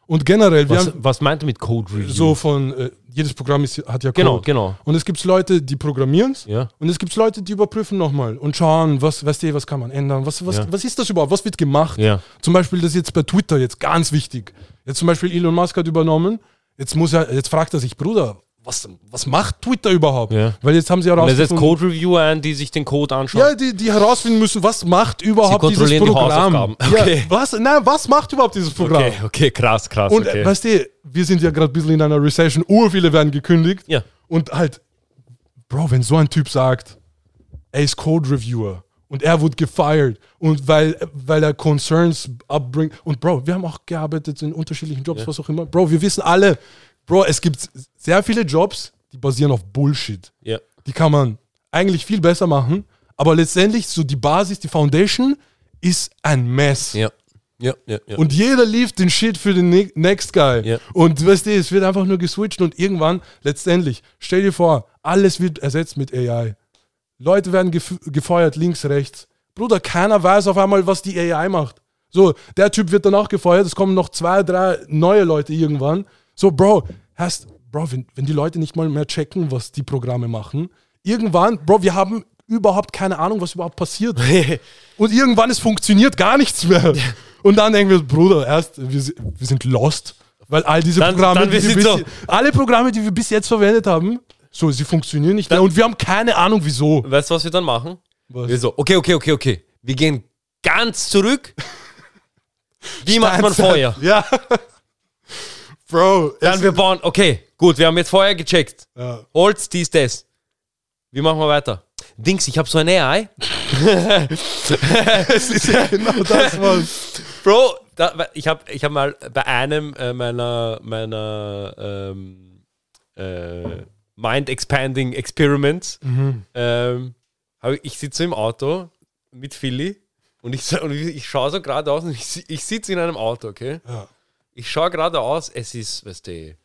Und generell, wir Was, haben was meint er mit Code Review? so von, äh, jedes Programm ist, hat ja Code. Genau, genau. Und es gibt Leute, die programmieren es. Ja. Und es gibt Leute, die überprüfen nochmal und schauen, was, weißt du, was kann man ändern, was, was, Ja. was ist das überhaupt, was wird gemacht. Ja. Zum Beispiel das jetzt bei Twitter jetzt ganz wichtig. Jetzt zum Beispiel Elon Musk hat übernommen, jetzt muss er, jetzt fragt er sich, Bruder, was, was macht Twitter überhaupt? Ja. Weil jetzt haben sie Und er setzt herausgefunden, Code Reviewer ein, die sich den Code anschauen. ja, die, die herausfinden müssen, was macht überhaupt dieses kontrollieren die Programm? Hausaufgaben. Ja, Okay. was, nein, was macht überhaupt dieses Programm? okay, okay, krass, krass. Und okay. weißt du, wir sind ja gerade ein bisschen in einer Recession, urviele werden gekündigt. Ja. Und halt, Bro, wenn so ein Typ sagt, er ist Code Reviewer Und er wurde gefeiert. Und weil, weil er Concerns abbringt. Und Bro, wir haben auch gearbeitet in unterschiedlichen Jobs, was auch immer. Bro, wir wissen alle, Bro, es gibt sehr viele Jobs, die basieren auf Bullshit. Ja. Die kann man eigentlich viel besser machen. Aber letztendlich so die Basis, die Foundation ist ein Mess. Ja. Ja, ja, ja. Und jeder lief den Shit für den ne Next Guy. Ja. Und weißt du, es wird einfach nur geswitcht und irgendwann, letztendlich, stell dir vor, alles wird ersetzt mit AI. Leute werden gef gefeuert, links, rechts. Bruder, keiner weiß auf einmal, was die AI macht. So, der Typ wird danach gefeuert, es kommen noch zwei, drei neue Leute irgendwann. So, Bro, hast, Bro, wenn, wenn die Leute nicht mal mehr checken, was die Programme machen, irgendwann, Bro, wir haben überhaupt keine Ahnung, was überhaupt passiert. Und irgendwann, es funktioniert gar nichts mehr. Und dann denken wir, Bruder, erst, wir, wir sind lost. Weil all diese Dann- Programme, dann die bis, alle Programme, die wir bis jetzt verwendet haben, so, sie funktionieren nicht mehr. Und wir haben keine Ahnung, wieso. weißt du, was wir dann machen? Was? Wir so, okay, okay, okay, okay. Wir gehen ganz zurück. Wie macht man. Feuer? Ja. Bro, Dann wir bauen, okay, gut, wir haben jetzt Feuer gecheckt. Ja. Holz, dies, das. Wie machen wir weiter? Dings, ich habe so eine AI. es ist ja genau das, Mann. Bro, da, ich habe ich hab mal bei einem äh, meiner, meiner ähm, äh, Mind-Expanding Experiments, ähm, hab ich, sitze im Auto mit Philly und ich, und ich, schaue so geradeaus und ich, ich sitze in einem Auto, okay? Ja. Ich schaue geradeaus, es ist, weißt du,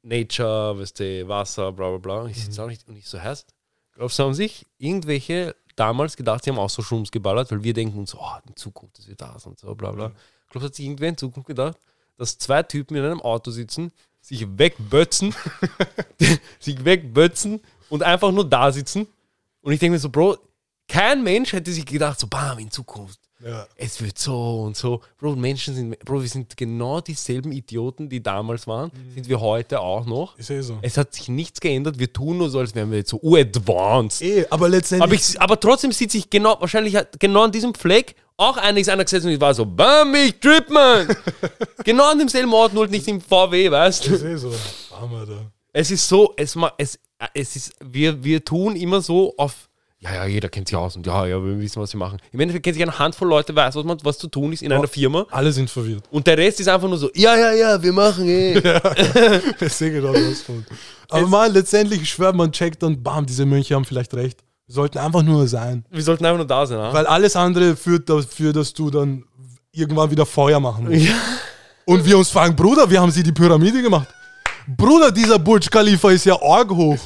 Nature, weißt du, Wasser, bla bla bla. Ich sitze auch nicht und ich so, heißt, glaubst du, haben sich irgendwelche damals gedacht, sie haben auch so Schums geballert, weil wir denken uns oh, in Zukunft ist wir das und so, bla bla. Glaubst du, hat sich irgendwer in Zukunft gedacht, dass zwei Typen in einem Auto sitzen, sich wegbötzen, sich wegbötzen und einfach nur da sitzen? Und ich denke mir so, Bro, kein Mensch hätte sich gedacht, so, bam, in Zukunft Ja. es wird so und so. Bro, Menschen sind, Bro, wir sind genau dieselben Idioten, die damals waren, sind wir heute auch noch. Ist eh so. Es hat sich nichts geändert. Wir tun nur so, als wären wir jetzt so advanced. Eh, aber letztendlich. Aber, ich, aber trotzdem sieht sich genau, wahrscheinlich genau an diesem Fleck auch einiges einer gesetzt und ich war so, bam, ich trip, man. genau an demselben Ort, nur nicht im VW, weißt du? ist eh so. Hammer da. Es ist so, es, es, es ist, wir, wir tun immer so auf, ja, ja, jeder kennt sich aus und ja, ja, wir wissen, was wir machen. Im Endeffekt kennt sich eine Handvoll Leute, weiß, was, man, was zu tun ist in einer Firma Alle sind verwirrt. und der Rest ist einfach nur so, ja, ja, ja, wir machen eh. Ich sehe genau das. Punkt. Aber man, letztendlich, ich schwöre, man checkt und bam, diese Mönche haben vielleicht recht. Wir sollten einfach nur sein. wir sollten einfach nur da sein. ah? Weil alles andere führt dafür, dass du dann irgendwann wieder Feuer machen musst. Und wir uns fragen, Bruder, wie haben sie die Pyramide gemacht? Bruder, dieser Burj Khalifa ist ja arg hoch.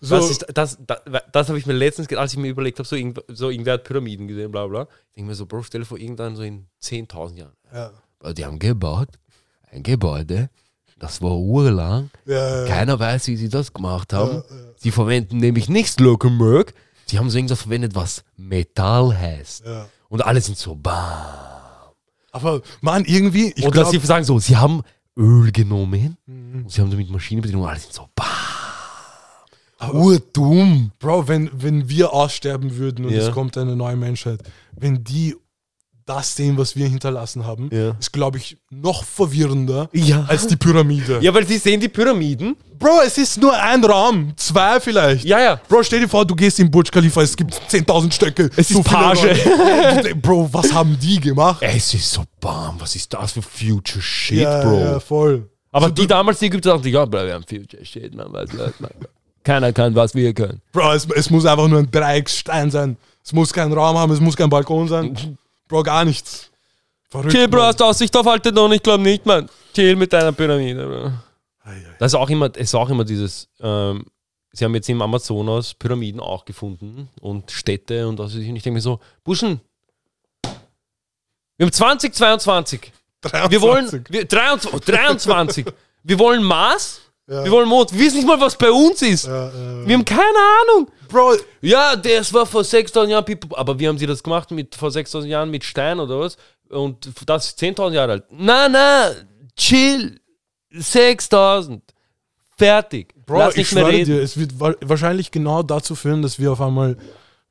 So, Das, ist, das, das, das habe ich mir letztens, ge- als ich mir überlegt habe, so, irgend, so irgendwer hat Pyramiden gesehen, bla bla. Ich denke mir so, Bro, stell dir vor, irgendwann so in 10.000 Jahren. ja, Die haben gebaut, ein Gebäude, das war urlang. ja, ja. Keiner weiß, wie sie das gemacht haben. Sie verwenden nämlich nicht Slockenberg. Sie haben so irgendwas verwendet, was Metall heißt. Und alle sind so, bam. Aber man, irgendwie, ich Und dass glaube, sie sagen so, sie haben Öl genommen und sie haben damit Maschine bedient und alle sind so, bam. Urdumm. Bro, wenn, wenn wir aussterben würden und Ja. es kommt eine neue Menschheit, wenn die das sehen, was wir hinterlassen haben, Ja. ist, glaube ich, noch verwirrender Ja. als die Pyramide. Ja, weil sie sehen die Pyramiden. Bro, es ist nur ein Raum, zwei vielleicht. Ja, ja. Bro, stell dir vor, du gehst in Burj Khalifa, es gibt 10.000 Stöcke. Es ist viele Page. Bro, was haben die gemacht? Es ist so, bam, was ist das für Future Shit, ja, Bro. ja, voll. Aber die damals, die Ägypter dachten, ja, Bro, wir haben Future Shit, man, läuft, man. Keiner kann, was wir können. Bro, es, es muss einfach nur ein Dreiecksstein sein. Es muss keinen Raum haben, es muss kein Balkon sein. Bro, gar nichts. Verrückt. Chill, Bro, Mann. hast du Aussicht auf Alte noch? Ich glaube nicht, man. Chill mit deiner Pyramide, Bro. Ei, ei. Das ist auch immer, es ist auch immer dieses, ähm, sie haben jetzt im Amazonas Pyramiden auch gefunden und Städte und was weiß ich. Und ich denke mir so, Buschen, wir haben 2022. Wir wollen, 23. wir, 23, 23. wir wollen Mars, Ja. wir wollen Mond. Wir wissen nicht mal, was bei uns ist. Ja, ja. Wir haben keine Ahnung. Bro, Ja, das war vor 6000 Jahren, aber wie haben sie das gemacht? Mit, vor 6000 Jahren mit Stein oder was? Und das ist 10.000 Jahre alt. Na, na, chill. 6000. Fertig. Bro, Lass ich nicht mehr schwöre reden. dir, es wird wa wahrscheinlich genau dazu führen, dass wir auf einmal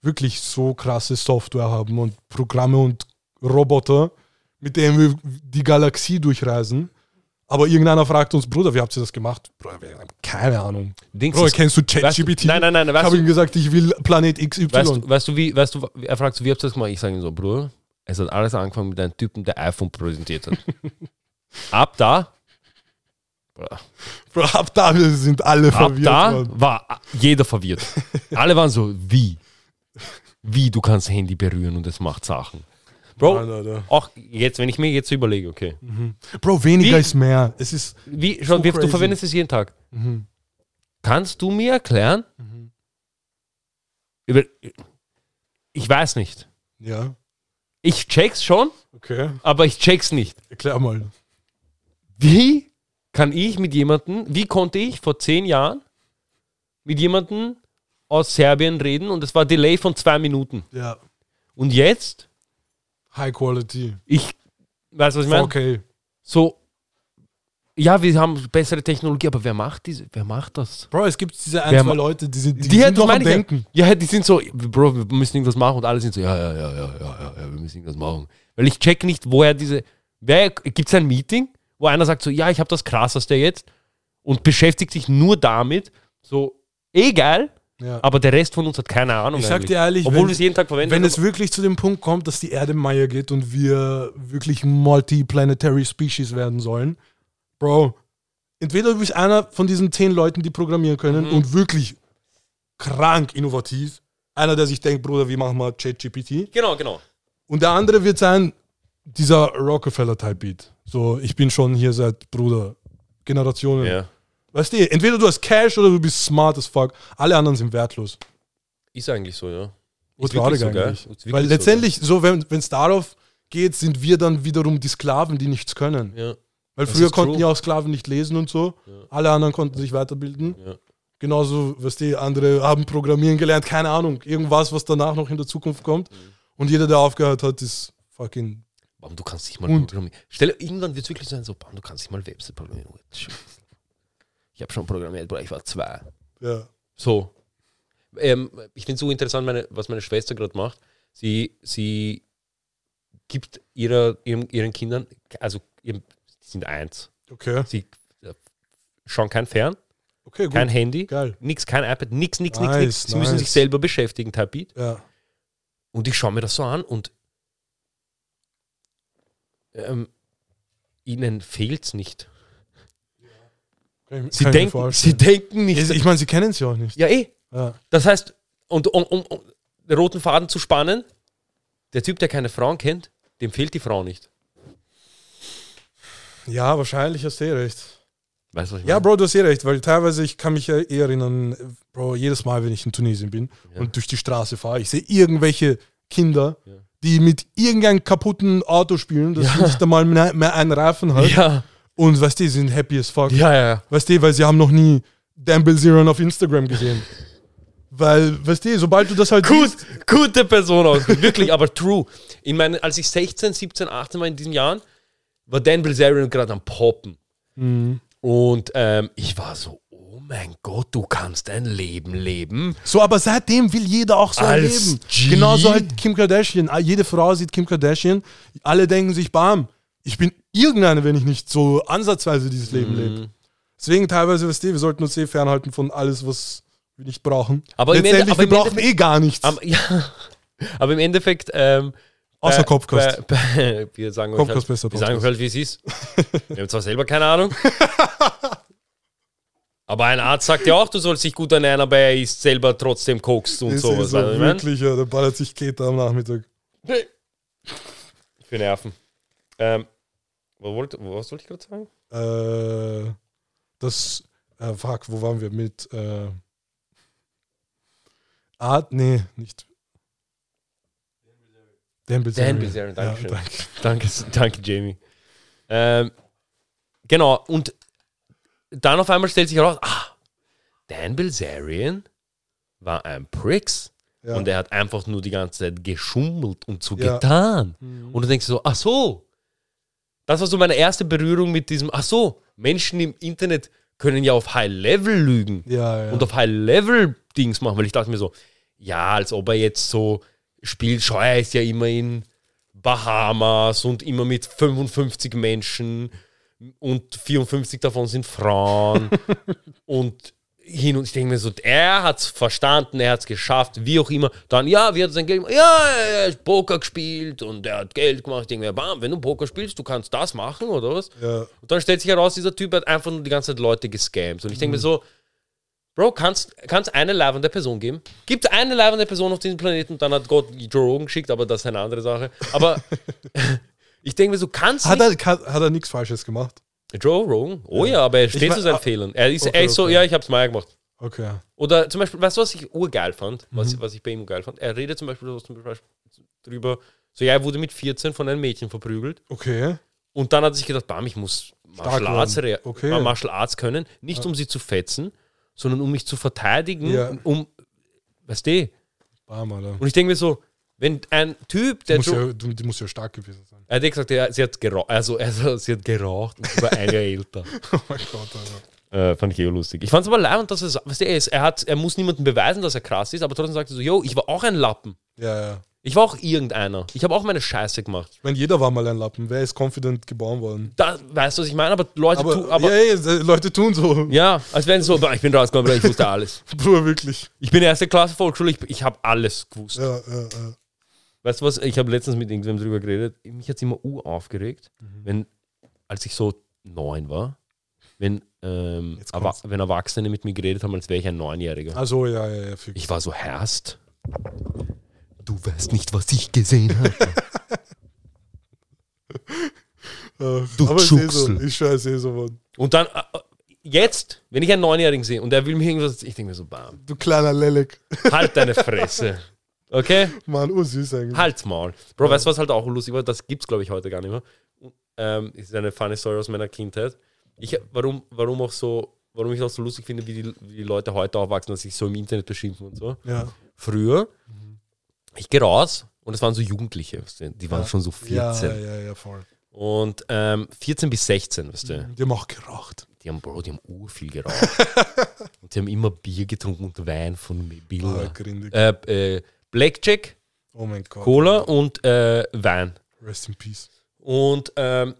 wirklich so krasse Software haben und Programme und Roboter, mit denen wir die Galaxie durchreisen. Aber irgendeiner fragt uns, Bruder, wie habt ihr das gemacht? Bruder, wir haben keine Ahnung. Dings Bruder, kennst du ChatGPT? Nein, nein, nein, Ich habe ihm gesagt, ich will Planet XY. weißt, du, weißt du, wie, weißt du, er fragt so, wie habt ihr das gemacht? Ich sage ihm so, Bruder, es hat alles angefangen mit einem Typen, der iPhone präsentiert hat. Ab da, Bruder, Bro, ab da sind alle ab verwirrt. da worden. war jeder verwirrt. Alle waren so, wie? Wie, du kannst Handy berühren und es macht Sachen. Bro, Alter. auch jetzt, wenn ich mir jetzt überlege, okay. Bro, weniger Wie- ist mehr. Es ist. Wie, schon, So wie, du verwendest es jeden Tag. Mhm. Kannst du mir erklären? Über, ich weiß nicht. Ja, Ich check's schon, okay. aber ich check's nicht. Erklär mal. Wie kann ich mit jemandem, wie konnte ich vor zehn Jahren mit jemandem aus Serbien reden und es war Delay von zwei Minuten. Ja. Und jetzt, High Quality. ich weiß, was ich meine? 4K. So, ja, wir haben bessere Technologie, aber wer macht diese, wer macht das? Bro, es gibt diese ein, Wer zwei Leute, die sind, die Die, sind das noch am ja. Denken. Ja, die sind so, Bro, wir müssen irgendwas machen und alle sind so, ja, ja, ja, ja, ja, ja, wir müssen irgendwas machen. Weil ich check nicht, woher diese, wer, gibt es ein Meeting, wo einer sagt so, ja, ich habe das krasseste jetzt und beschäftigt sich nur damit, so, geil, Ja. aber der Rest von uns hat keine Ahnung Ich sag eigentlich. dir ehrlich, Obwohl wenn- wir es jeden Tag verwenden. Wenn es wirklich zu dem Punkt kommt, dass die Erde Meier geht und wir wirklich multiplanetary Species werden sollen, Bro, entweder du bist einer von diesen zehn Leuten, die programmieren können Mhm. und wirklich krank innovativ, einer, der sich denkt, Bruder, wie machen wir ChatGPT? genau, genau. Und der andere wird sein, dieser Rockefeller-Type-Beat. So, ich bin schon hier seit, Bruder, Generationen. Ja. Weißt du, entweder du hast Cash oder du bist smart as fuck. Alle anderen sind wertlos. Ist eigentlich so, ja. Ist traurig so, eigentlich. Ist Weil letztendlich, so, wenn es darauf geht, sind wir dann wiederum die Sklaven, die nichts können. Ja. Weil Das früher konnten true. ja auch Sklaven nicht lesen und so. Alle anderen konnten sich weiterbilden. Ja. Genauso, was die andere haben programmieren gelernt, keine Ahnung. Irgendwas, was danach noch in der Zukunft kommt. Mhm. Und jeder, der aufgehört hat, ist fucking. Bam, du kannst dich mal Und- programmieren. Stell, irgendwann wird es wirklich sein, so, bam, du kannst dich mal Website programmieren. Ich habe schon programmiert, Bruder, ich war zwei. Ja. So. Ähm, ich finde es so interessant, meine, was meine Schwester gerade macht. Sie, sie gibt ihrer, ihrem, ihren Kindern, also ihrem, die sind eins, Okay. sie äh, schauen kein Fern, Okay, gut. kein Handy, Geil. nix, kein iPad, nix, nix, nix, Nice, nix. Sie müssen nice. sich selber beschäftigen, Beat. Ja. Und ich schaue mir das so an und ähm, ihnen fehlt es nicht. Ich- Sie denken, sie denken nicht. Ich meine, sie kennen es ja auch nicht. ja, eh. Ja. Das heißt, und um, um, um den roten Faden zu spannen, der Typ, der keine Frauen kennt, dem fehlt die Frau nicht. ja, wahrscheinlich hast du eh recht. Weißt du, was ich Ja, meine? Bro, du hast eh recht, weil teilweise, ich kann mich ja eh erinnern, Bro, jedes Mal, wenn ich in Tunesien bin Ja. und durch die Straße fahre, ich sehe irgendwelche Kinder, Ja. die mit irgendeinem kaputten Auto spielen, das Ja. nicht einmal mehr, mehr einen Reifen hat. Ja, Und weißt du, die sind happy as fuck. ja, ja. Weißt du, weil sie haben noch nie Dan Bilzerian auf Instagram gesehen. weil, weißt du, sobald du das halt Gut, siehst, gute Person aus. Wirklich, aber true. In meinen, als ich 16, 17, 18 war in diesen Jahren, war Dan Bilzerian gerade am Poppen. Mhm. Und ähm, ich war so, oh mein Gott, du kannst ein Leben leben. So, aber seitdem will jeder auch so Als erleben. G. Genauso halt Kim Kardashian. Jede Frau sieht Kim Kardashian. Alle denken sich, bam, ich bin irgendeine, wenn ich nicht so ansatzweise dieses Leben Mhm. lebe. Deswegen teilweise, weißt du, wir sollten uns eh fernhalten von alles, was wir nicht brauchen. Aber im Ende- Letztendlich, aber wir brauchen eh gar nichts. Aber, ja, aber im Endeffekt, ähm, Außer bei- Kopfkost. Bei, bei, wir sagen euch Kopfkost halt, besser wir sagen euch halt, wie es ist. Wir haben zwar selber keine Ahnung. aber ein Arzt sagt ja auch, du sollst dich gut ernähren, aber er isst selber trotzdem Koks und das sowas. ist so mein? wirklich, ja, da ballert sich Keter am Nachmittag. Für Nerven. Ähm, was wollte, was wollte ich gerade sagen? Äh, das, äh, fuck, wo waren wir mit, äh, Art, nee, nicht. Dan Bilzerian. Dan Bilzerian, Ja, Dankeschön. danke. Danke, danke Jamie. Ähm, genau, und dann auf einmal stellt sich heraus, ah, Dan Bilzerian war ein Pricks. Ja. Und er hat einfach nur die ganze Zeit geschummelt und so Ja. getan. Mhm. Und du denkst so, ach so. Das war so meine erste Berührung mit diesem, ach so, Menschen im Internet können ja auf High Level lügen Ja, ja. und auf High-Level-Dings machen, weil ich dachte mir so, ja, als ob er jetzt so spielt, schau, er ist ja immer in Bahamas und immer mit 55 Menschen und 54 davon sind Frauen und hin und ich denke mir so, er hat es verstanden, er hat es geschafft, wie auch immer. Dann, ja, wie hat er sein Geld gemacht? Ja, er hat Poker gespielt und er hat Geld gemacht. Ich denke mir, bam, wenn du Poker spielst, du kannst das machen oder was? Ja. Und dann stellt sich heraus, dieser Typ hat einfach nur die ganze Zeit Leute gescammt. Und ich denke mir so, Bro, kannst es eine leibende Person geben? Gibt es eine leibende Person auf diesem Planeten? Dann hat Gott Joe Rogan geschickt, aber das ist eine andere Sache. Aber ich denke mir so, kannst Hat er, hat, hat er nichts Falsches gemacht? Joe Rogan? Oh ja, aber er steht mein- zu seinen ah, Fehlern. Er ist, okay, er ist so, okay. ja, ich hab's mal gemacht. Okay. Oder zum Beispiel, weißt du, was ich urgeil fand? Was, Mhm. was ich bei ihm geil fand? Er redet zum Beispiel, so- zum Beispiel drüber, so ja, er wurde mit 14 von einem Mädchen verprügelt. Okay. Und dann hat er sich gedacht, bam, ich muss Martial Arts, Okay. äh, Martial Arts können, nicht um sie zu fetzen, sondern um mich zu verteidigen, Ja. um, weißt du? Bam, Alter. Und ich denke mir so, wenn ein Typ, der muss, ja, du, die muss ja stark gewesen sein. er hat ja gesagt, er, sie hat geraucht, also, also sie hat geraucht und war ein Jahr älter. Oh mein Gott, Alter. Äh, fand ich eh lustig. Ich fand es aber leid, dass er, sa- weißt du, er, ist, er, hat, er muss niemandem beweisen, dass er krass ist, aber trotzdem sagt er so, yo, ich war auch ein Lappen. Ja, ja. Ich war auch irgendeiner. Ich habe auch meine Scheiße gemacht. Ich meine, jeder war mal ein Lappen. Wer ist confident geboren worden? Da, weißt du, was ich meine? Aber Leute Aber, tun, aber ja, ja, Leute tun so. ja, als wenn so, "Boah, ich bin rausgekommen, ich wusste alles. Bruder, wirklich. Ich bin erste Klasse Volksschule, ich, ich habe alles gewusst. Ja, ja, ja. Weißt du was, ich habe letztens mit irgendwem drüber geredet, mich hat es immer u aufgeregt, Mhm. wenn, als ich so neun war, wenn, ähm, Erwa wenn Erwachsene mit mir geredet haben, als wäre ich ein Neunjähriger. Also, ja, ja, ja. Ich war so, Herst, du weißt nicht, was ich gesehen habe. du aber ich. Schuxel. Ich sehe so. Mann. Und dann, äh, äh, jetzt, wenn ich einen Neunjährigen sehe und der will mir irgendwas, ich denke mir so, bam, Du kleiner Lelek. halt deine Fresse. Okay? Mann, oh süß eigentlich. Halt's Maul. Bro, weißt du, was halt auch lustig war? Das gibt's, glaube ich, heute gar nicht mehr. Ähm, ist eine funny Story aus meiner Kindheit. Ich, warum, warum auch so, warum ich auch so lustig finde, wie die, wie die Leute heute aufwachsen, dass sich so im Internet beschimpfen und so. Ja. Früher, ich gehe raus und es waren so Jugendliche, weißt du, die waren Ja. schon so 14. Ja, ja, ja, voll. Und ähm, 14 bis 16, weißt du. Die haben auch geraucht. Die haben, Bro, die haben urviel geraucht. und die haben immer Bier getrunken und Wein von Ah, Billa. grindig. Äh, äh, Blackjack, Oh Gott. Cola und äh, Wein. Rest in peace. Und ähm,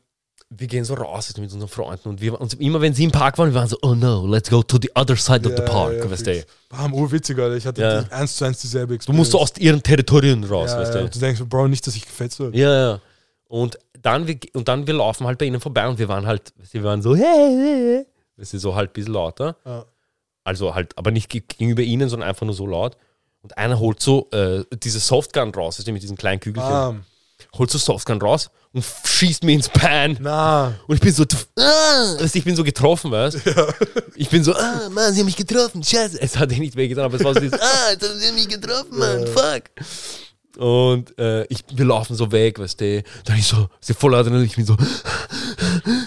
wir gehen so raus mit unseren Freunden und wir und immer wenn sie im Park waren, wir waren so, oh no, let's go to the other side of the park, weißt du. Bam, urwitzig, Alter. Ich hatte Ja. eins zu eins dieselbe Du Experience. musst so aus ihren Territorien raus, ja, weißt ja. du. Du denkst, Bro, nicht, dass ich gefetzt werde. Ja, ja. Und dann, wir, und dann wir laufen halt bei ihnen vorbei und wir waren halt, du, wir waren so, hey, hey, hey. Weißt du, so halt ein bisschen lauter. Ja. Also halt, aber nicht ge- gegenüber ihnen, sondern einfach nur so laut. Und einer holt so äh, diese Softgun raus, du, mit diesen kleinen Kügelchen. Bam. Holt so Softgun raus und schießt mir ins Pan. Na. Und ich bin so, ah, weißt, du, ich bin so getroffen, weißt du? Ich bin so, ah, Mann, sie haben mich getroffen, scheiße. Es hat eh nicht wehgetan, aber es war so dieses, ah, jetzt haben sie mich getroffen, Mann, fuck. Und äh, ich, wir laufen so weg, weißt du. Dann ich so, sie voll Adrenalin, ich bin so,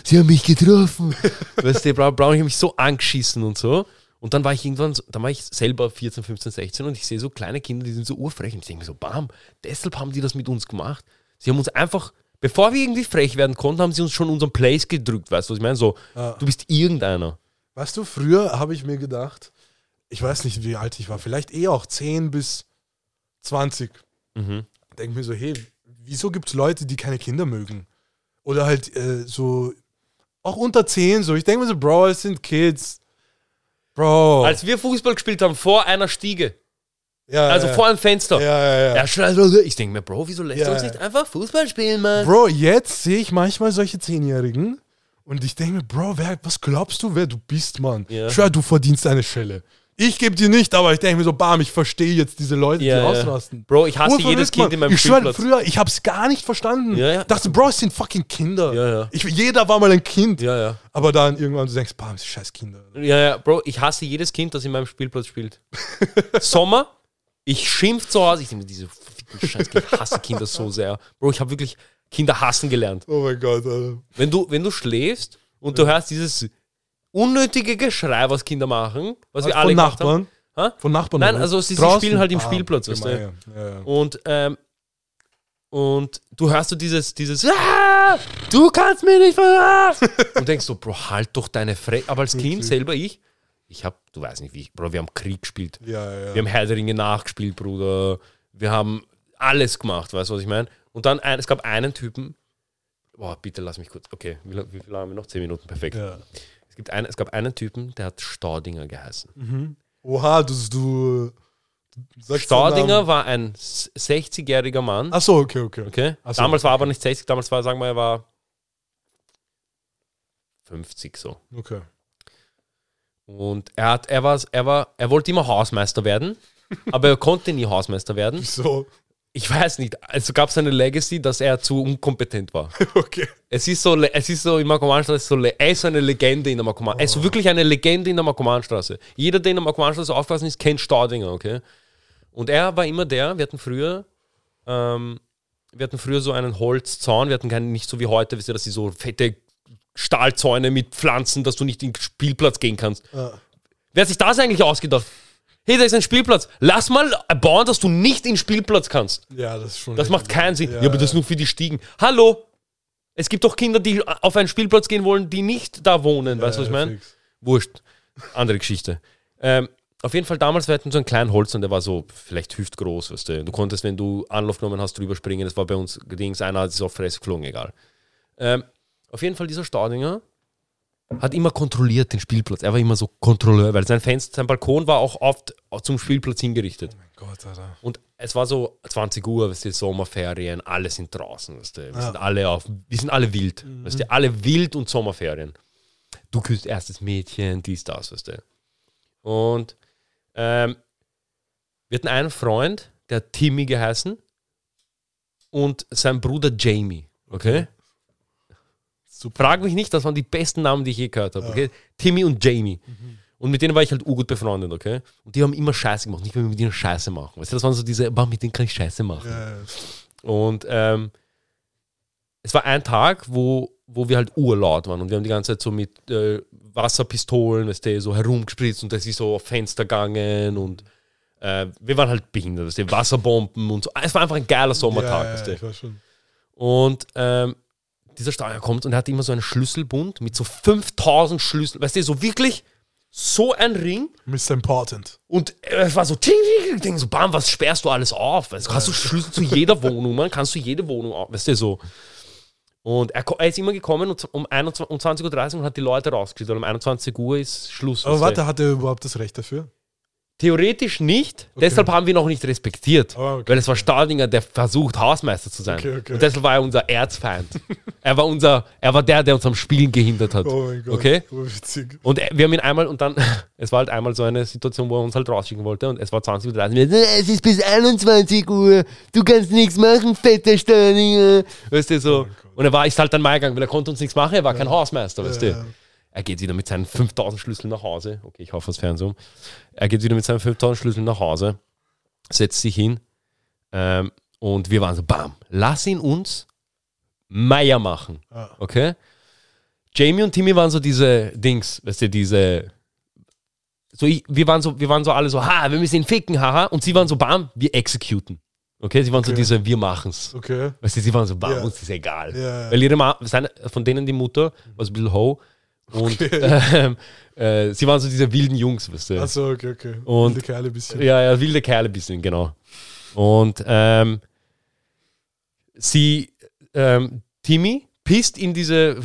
sie haben mich getroffen. weißt du, Braun, Braun, ich habe mich so angeschissen und so. Und dann war ich irgendwann, dann war ich selber 14, 15, 16 und ich sehe so kleine Kinder, die sind so urfrech. Und ich denke mir so, bam, deshalb haben die das mit uns gemacht. Sie haben uns einfach, bevor wir irgendwie frech werden konnten, haben sie uns schon unseren Place gedrückt, weißt du, was ich meine? So, Ja. du bist irgendeiner. Weißt du, früher habe ich mir gedacht, ich weiß nicht, wie alt ich war, vielleicht eh auch 10 bis 20. Mhm. Denke mir so, hey, wieso gibt es Leute, die keine Kinder mögen? Oder halt äh, so, auch unter 10 so. Ich denke mir so, Bro, es sind Kids. Bro. Als wir Fußball gespielt haben, vor einer Stiege, ja, also ja, vor einem Fenster, Ja, ja, ja. ich denke mir, Bro, wieso lässt Ja, du uns nicht einfach Fußball spielen, Mann? Bro, jetzt sehe ich manchmal solche Zehnjährigen und ich denke mir, Bro, wer, was glaubst du, wer du bist, Mann? Ja. Schwör, du verdienst eine Schelle. Ich gebe dir nicht, aber ich denke mir so, bam, ich verstehe jetzt diese Leute, Ja, die ja. ausrasten. Bro, ich hasse Urverrückt, jedes Kind Mann. in meinem Ich schwör, Spielplatz. früher, ich hab's gar nicht verstanden. Ja, ja. Dachte, Bro, es sind fucking Kinder. Ja, ja. Ich, jeder war mal ein Kind. Ja, ja. Aber dann irgendwann du denkst, bam, scheiß Kinder. Ja, ja, Bro, ich hasse jedes Kind, das in meinem Spielplatz spielt. Sommer, ich schimpf zu Hause, ich denke mir, diese Scheiß, ich hasse Kinder so sehr. Bro, ich habe wirklich Kinder hassen gelernt. Oh mein Gott, Alter. Wenn du, wenn du schläfst und du hörst dieses unnötige Geschrei, was Kinder machen, was wir Von alle gemacht haben. Nachbarn? Ha? Von Nachbarn? Nein, also sie- sie spielen halt im Ah, Spielplatz, weißt du? ja, ja. Und, ähm, und du hörst so dieses, dieses, ah, du kannst mich nicht verarschen. und denkst so, Bro, halt doch deine Fresse. Aber als Kind selber ich, ich hab, du weißt nicht wie, ich, Bro, wir haben Krieg gespielt. Ja, ja. Wir haben Herr der Ringe nachgespielt, Bruder. Wir haben alles gemacht, weißt du, was ich meine? Und dann, ein, es gab einen Typen, boah, bitte lass mich kurz. Okay, wie, wie viel haben wir noch? Zehn Minuten, perfekt. Es, gibt einen, es gab einen Typen, der hat Staudinger geheißen. Oha, du, du, Staudinger war ein s- 60-jähriger Mann. Achso, okay, okay. Okay? Ach so, damals war er okay. aber nicht 60, damals war, sagen wir, er war 50 so. Okay. Und er hat, er war, er war, er wollte immer Hausmeister werden, aber er konnte nie Hausmeister werden. Wieso? Ich weiß nicht. Also gab es eine Legacy, dass er zu unkompetent war. Okay. Es ist so, es ist so in Markomanstraße so, er ist so eine Legende in der Markoman. Er ist so wirklich eine Legende in der Markomanstraße. Jeder, der in der Markomanstraße aufgewachsen ist, kennt Staudinger, okay? Und er war immer der, wir hatten früher, ähm, wir hatten früher so einen Holzzaun, wir hatten keinen, nicht so wie heute, wisst ihr, dass sie so fette Stahlzäune mit Pflanzen, dass du nicht in den Spielplatz gehen kannst. Ja. Wer hat sich das eigentlich ausgedacht? Hey, da ist ein Spielplatz. Lass mal bauen, dass du nicht in den Spielplatz kannst. Ja, das ist schon. Das macht keinen Sinn. Ja, aber das ist ja. nur für die Stiegen. Hallo! Es gibt doch Kinder, die auf einen Spielplatz gehen wollen, die nicht da wohnen. weißt du, was ich meine? Wurscht. Andere Geschichte. Ähm, auf jeden Fall damals, wir hatten so einen kleinen Holz und der war so vielleicht hüftgroß, weißt du. Du konntest, wenn du Anlauf genommen hast, drüber springen. Das war bei uns Dings, einer es auf Fresse geflogen, egal. Ähm, auf jeden Fall, dieser Staudinger hat immer kontrolliert den Spielplatz. Er war immer so Kontrolleur, weil sein Fenster, sein Balkon war auch oft zum Spielplatz hingerichtet. Gott, Alter. Und es war so 20 Uhr, weißt du, Sommerferien, alle sind draußen, weißt du. Wir, sind, alle auf, wir sind alle wild, weißt du, alle wild und Sommerferien. Du küsst erstes Mädchen, dies, das, weißt du. Und ähm, wir hatten einen Freund, der Timmy geheißen und sein Bruder Jamie, okay? Super. Frag mich nicht, das waren die besten Namen, die ich je gehört habe, okay? Timmy und Jamie. Und mit denen war ich halt urgut befreundet, okay? Und die haben immer Scheiße gemacht, nicht wenn wir mit denen Scheiße machen. Weißt du, das waren so diese, bah, mit denen kann ich Scheiße machen. Ja, Und ähm, es war ein Tag, wo, wo wir halt urlaut waren und wir haben die ganze Zeit so mit äh, Wasserpistolen, weißt du, so herumgespritzt und das ist so auf Fenster gegangen und äh, wir waren halt behindert, weißt du, Wasserbomben und so. Es war einfach ein geiler Sommertag, ja, weißt ja, du. ich schon. Und ähm, dieser Steuer kommt und er hat immer so einen Schlüsselbund mit so 5000 Schlüsseln, weißt du, so wirklich so ein Ring Mr. Important. und es war so, ting, ting, ting, so, bam, was sperrst du alles auf? Weißt, du, hast du Schlüssel zu jeder Wohnung, man, kannst du jede Wohnung auf, weißt du, so. Und er, er ist immer gekommen und um, 21 um 20.30 Uhr und hat die Leute rausgeschickt, weil um 21 Uhr ist Schluss. Aber warte, hat er überhaupt das Recht dafür? Theoretisch nicht, deshalb haben wir ihn auch nicht respektiert, Ah, okay, weil es war Staudinger, der versucht, Hausmeister zu sein. Okay, okay. Und deshalb war er unser Erzfeind. er, war unser, er war der, der uns am Spielen gehindert hat. Oh mein Gott. Okay? Und wir haben ihn einmal und dann, es war halt einmal so eine Situation, wo er uns halt rausschicken wollte und es war 20 Uhr 30 Uhr. Es ist bis 21 Uhr, du kannst nichts machen, fetter Störninger. Weißt du, so. und er war, ist halt dann mal gegangen, weil er konnte uns nichts machen, er war kein Hausmeister, weißt Ja. du. Er geht wieder mit seinen 5000 Schlüsseln nach Hause. Okay, ich hoffe, das Fernsehen um. Er geht wieder mit seinen 5000 Schlüsseln nach Hause, setzt sich hin ähm, und wir waren so, bam, lass ihn uns Meier machen. Ah. Okay? Jamie und Timmy waren so diese Dings, weißt du, diese. So ich, wir, waren so, wir waren so alle so, ha, wir müssen ihn ficken, haha. Und sie waren so, bam, wir executen. Okay, sie waren so Okay. diese, wir machen's. Okay. Weißt du, sie waren so, bam, Ja. uns ist egal. Ja. Weil ihre Ma seine, von denen die Mutter war so ein bisschen ho. Und Okay. ähm, äh, sie waren so diese wilden Jungs, weißt du. Achso, okay, okay. Und- Wilde Kerle bisschen. Ja, ja, wilde Kerle ein bisschen, genau. Und ähm, sie, ähm, Timmy pisst in diese,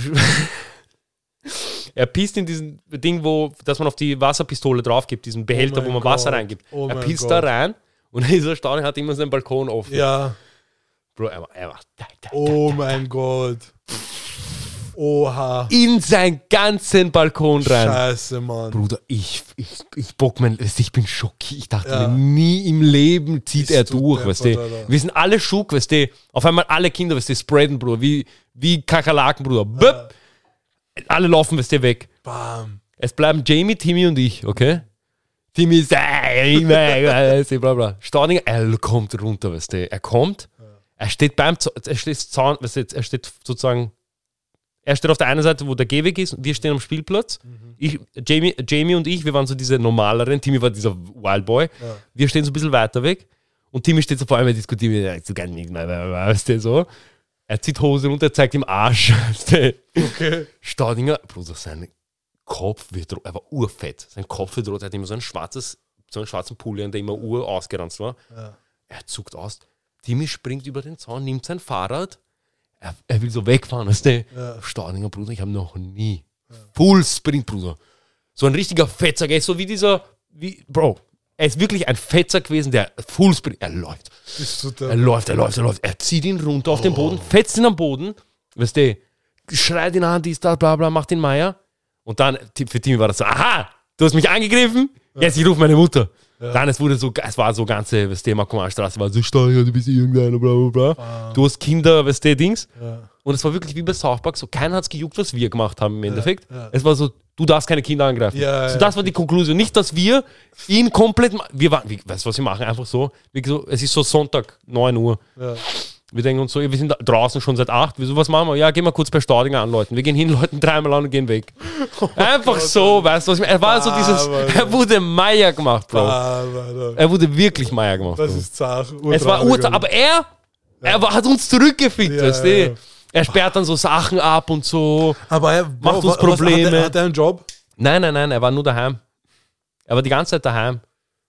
er pisst in diesen Ding, wo, dass man auf die Wasserpistole drauf gibt, diesen Behälter, Oh wo man Wasser Gott. reingibt. Oh er pisst Gott. da rein und dieser Staunen hat immer seinen Balkon offen. Ja. Bro, er, er macht Oh mein Gott. Oha. in seinen ganzen Balkon rein. Scheiße, Mann. Bruder, ich, ich, ich bock mein, ich bin schockiert. Ich dachte Ja. mir, nie im Leben zieht Bist er du durch, weißt du. Wir sind alle schock, weißt du. Auf einmal alle Kinder, weißt du, spreaden, Bruder, wie, wie Kakerlaken, Bruder. Böp. Alle laufen, weißt du, weg. Bam. Es bleiben Jamie, Timmy und ich, okay? Timmy ist, äh, du, bla bla. Staudinger, er kommt runter, weißt du. Er kommt, er steht beim, er steht, weißt du, er steht sozusagen, er steht auf der einen Seite, wo der Gehweg ist, wir stehen am Spielplatz. Ich, Jamie, Jamie und ich, wir waren so diese normaleren, Timmy war dieser Wildboy. Wir stehen so ein bisschen weiter weg und Timmy steht so vor allem, diskutiert mit, ja, kannst nichts mehr, weißt du, so. Er zieht Hose runter, zeigt ihm Arsch. Okay. Staudinger, Bruder, sein Kopf wird rot, er war urfett. Sein Kopf wird rot, er hat immer so ein schwarzes, so einen schwarzen Pulli, an der immer ur ausgeranzt war. Ja. Er zuckt aus. Timmy springt über den Zaun, nimmt sein Fahrrad, Er, er will so wegfahren, weißt du? Ja. Staudinger, Bruder, ich habe noch nie. Full Sprint, Bruder. So ein richtiger Fetzer, gell? so wie dieser, wie, Bro, er ist wirklich ein Fetzer gewesen, der Full Sprint, er läuft. Er läuft, er läuft, er läuft. Er zieht ihn runter auf den Boden, fetzt ihn am Boden, weißt du, schreit ihn an, dies, da, bla, bla, macht den Meier. Und dann, für Timmy war das so, aha, du hast mich angegriffen, jetzt ich rufe meine Mutter. Dann, es wurde so, es war so ganze, weißt du, Markomanstraße war so Steuer, du bist irgendeiner, bla, bla, bla. Du hast Kinder, weißt du, Dings. Ja. Und es war wirklich wie bei South Park, so keiner hat es gejuckt, was wir gemacht haben im Endeffekt. Es war so, du darfst keine Kinder angreifen. Ja, so, ja. das war die Konklusion. Nicht, dass wir ihn komplett, wir waren, weißt du, was wir machen? Einfach so, so, es ist so Sonntag, 9 Uhr. Wir denken uns so, wir sind draußen schon seit 8. Wieso, was machen wir? Ja, gehen wir kurz bei Staudinger anläuten. Wir gehen hin, läuten dreimal an und gehen weg. Einfach so, weißt du, was ich meine? Er war so dieses, er wurde Meier gemacht, Bro. Er wurde wirklich Meier gemacht. Das ist zart. Es war urtraurig, aber er, er war, hat uns zurückgefickt, Ja, weißt du? ja, ja. Er sperrt dann so Sachen ab und so. aber er Macht uns was- was- Probleme. Hat er, hat er einen Job? Nein, nein, nein, er war nur daheim. Er war die ganze Zeit daheim.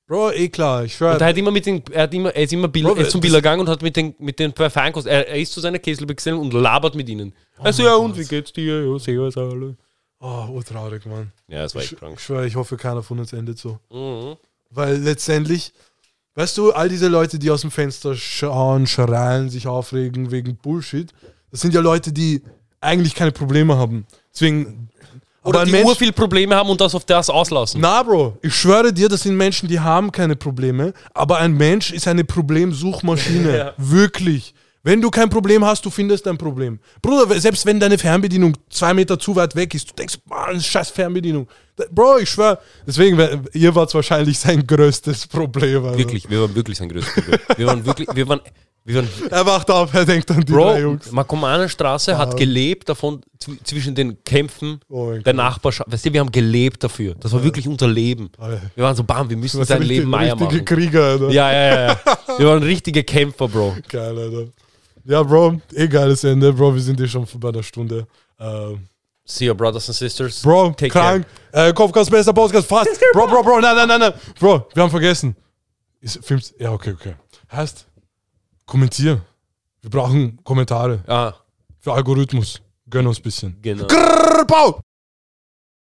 Bro, eh klar. Ich schwör. Und er, hat immer mit den, er, hat immer, er ist immer Bill, Bro, er ist zum Biller gegangen und hat mit den, mit den Feinkost, er, er ist zu seiner Käselbestellung und labert mit ihnen. Also, ja, und wie geht's dir? Ja, sehr, alle. Oh, urtraurig, Mann. Ja, das war Ich, echt krank. ich schwöre, ich hoffe, keiner von uns endet so. Mhm. Weil letztendlich, weißt du, all diese Leute, die aus dem Fenster schauen, schreien, sich aufregen wegen Bullshit, das sind ja Leute, die eigentlich keine Probleme haben. Deswegen. Oder die Mensch, viel Probleme haben und das auf das auslassen. na, Bro, ich schwöre dir, das sind Menschen, die haben keine Probleme, aber ein Mensch ist eine Problemsuchmaschine. Ja. Wirklich. Wenn du kein Problem hast, du findest ein Problem. Bruder, selbst wenn deine Fernbedienung zwei Meter zu weit weg ist, du denkst, Mann, scheiß Fernbedienung. Bro, ich schwöre, deswegen, ihr wart wahrscheinlich sein größtes Problem. Also. Wirklich, wir waren wirklich sein größtes Problem. Wir waren wirklich, wir waren, wir waren Er wacht auf, er denkt an die drei Bro, Jungs. Markomanenstraße hat gelebt davon, zw- zwischen den Kämpfen Oh der. Nachbarschaft. Weißt du, wir haben gelebt dafür. Das war wirklich unser Leben. Alter. Wir waren so, bam, wir müssen Das sein Leben Meier richtige machen. Krieger, Alter. Ja, ja, ja, ja. Wir waren richtige Kämpfer, Bro. Geil, Alter. Ja, Bro, eh geiles Ende, Bro. Wir sind eh schon bei der Stunde. Ähm, See you, brothers and sisters. Bro, Take krank. Äh, Kopfkast, bester Podcast, fast. Bro, Bro, Bro, nein, nein, nein, nein. Bro, wir haben vergessen. Ist, Films, ja, okay, okay. Heißt, kommentier. Wir brauchen Kommentare Ah, für Algorithmus. Gönn uns ein bisschen. genau. Grrr!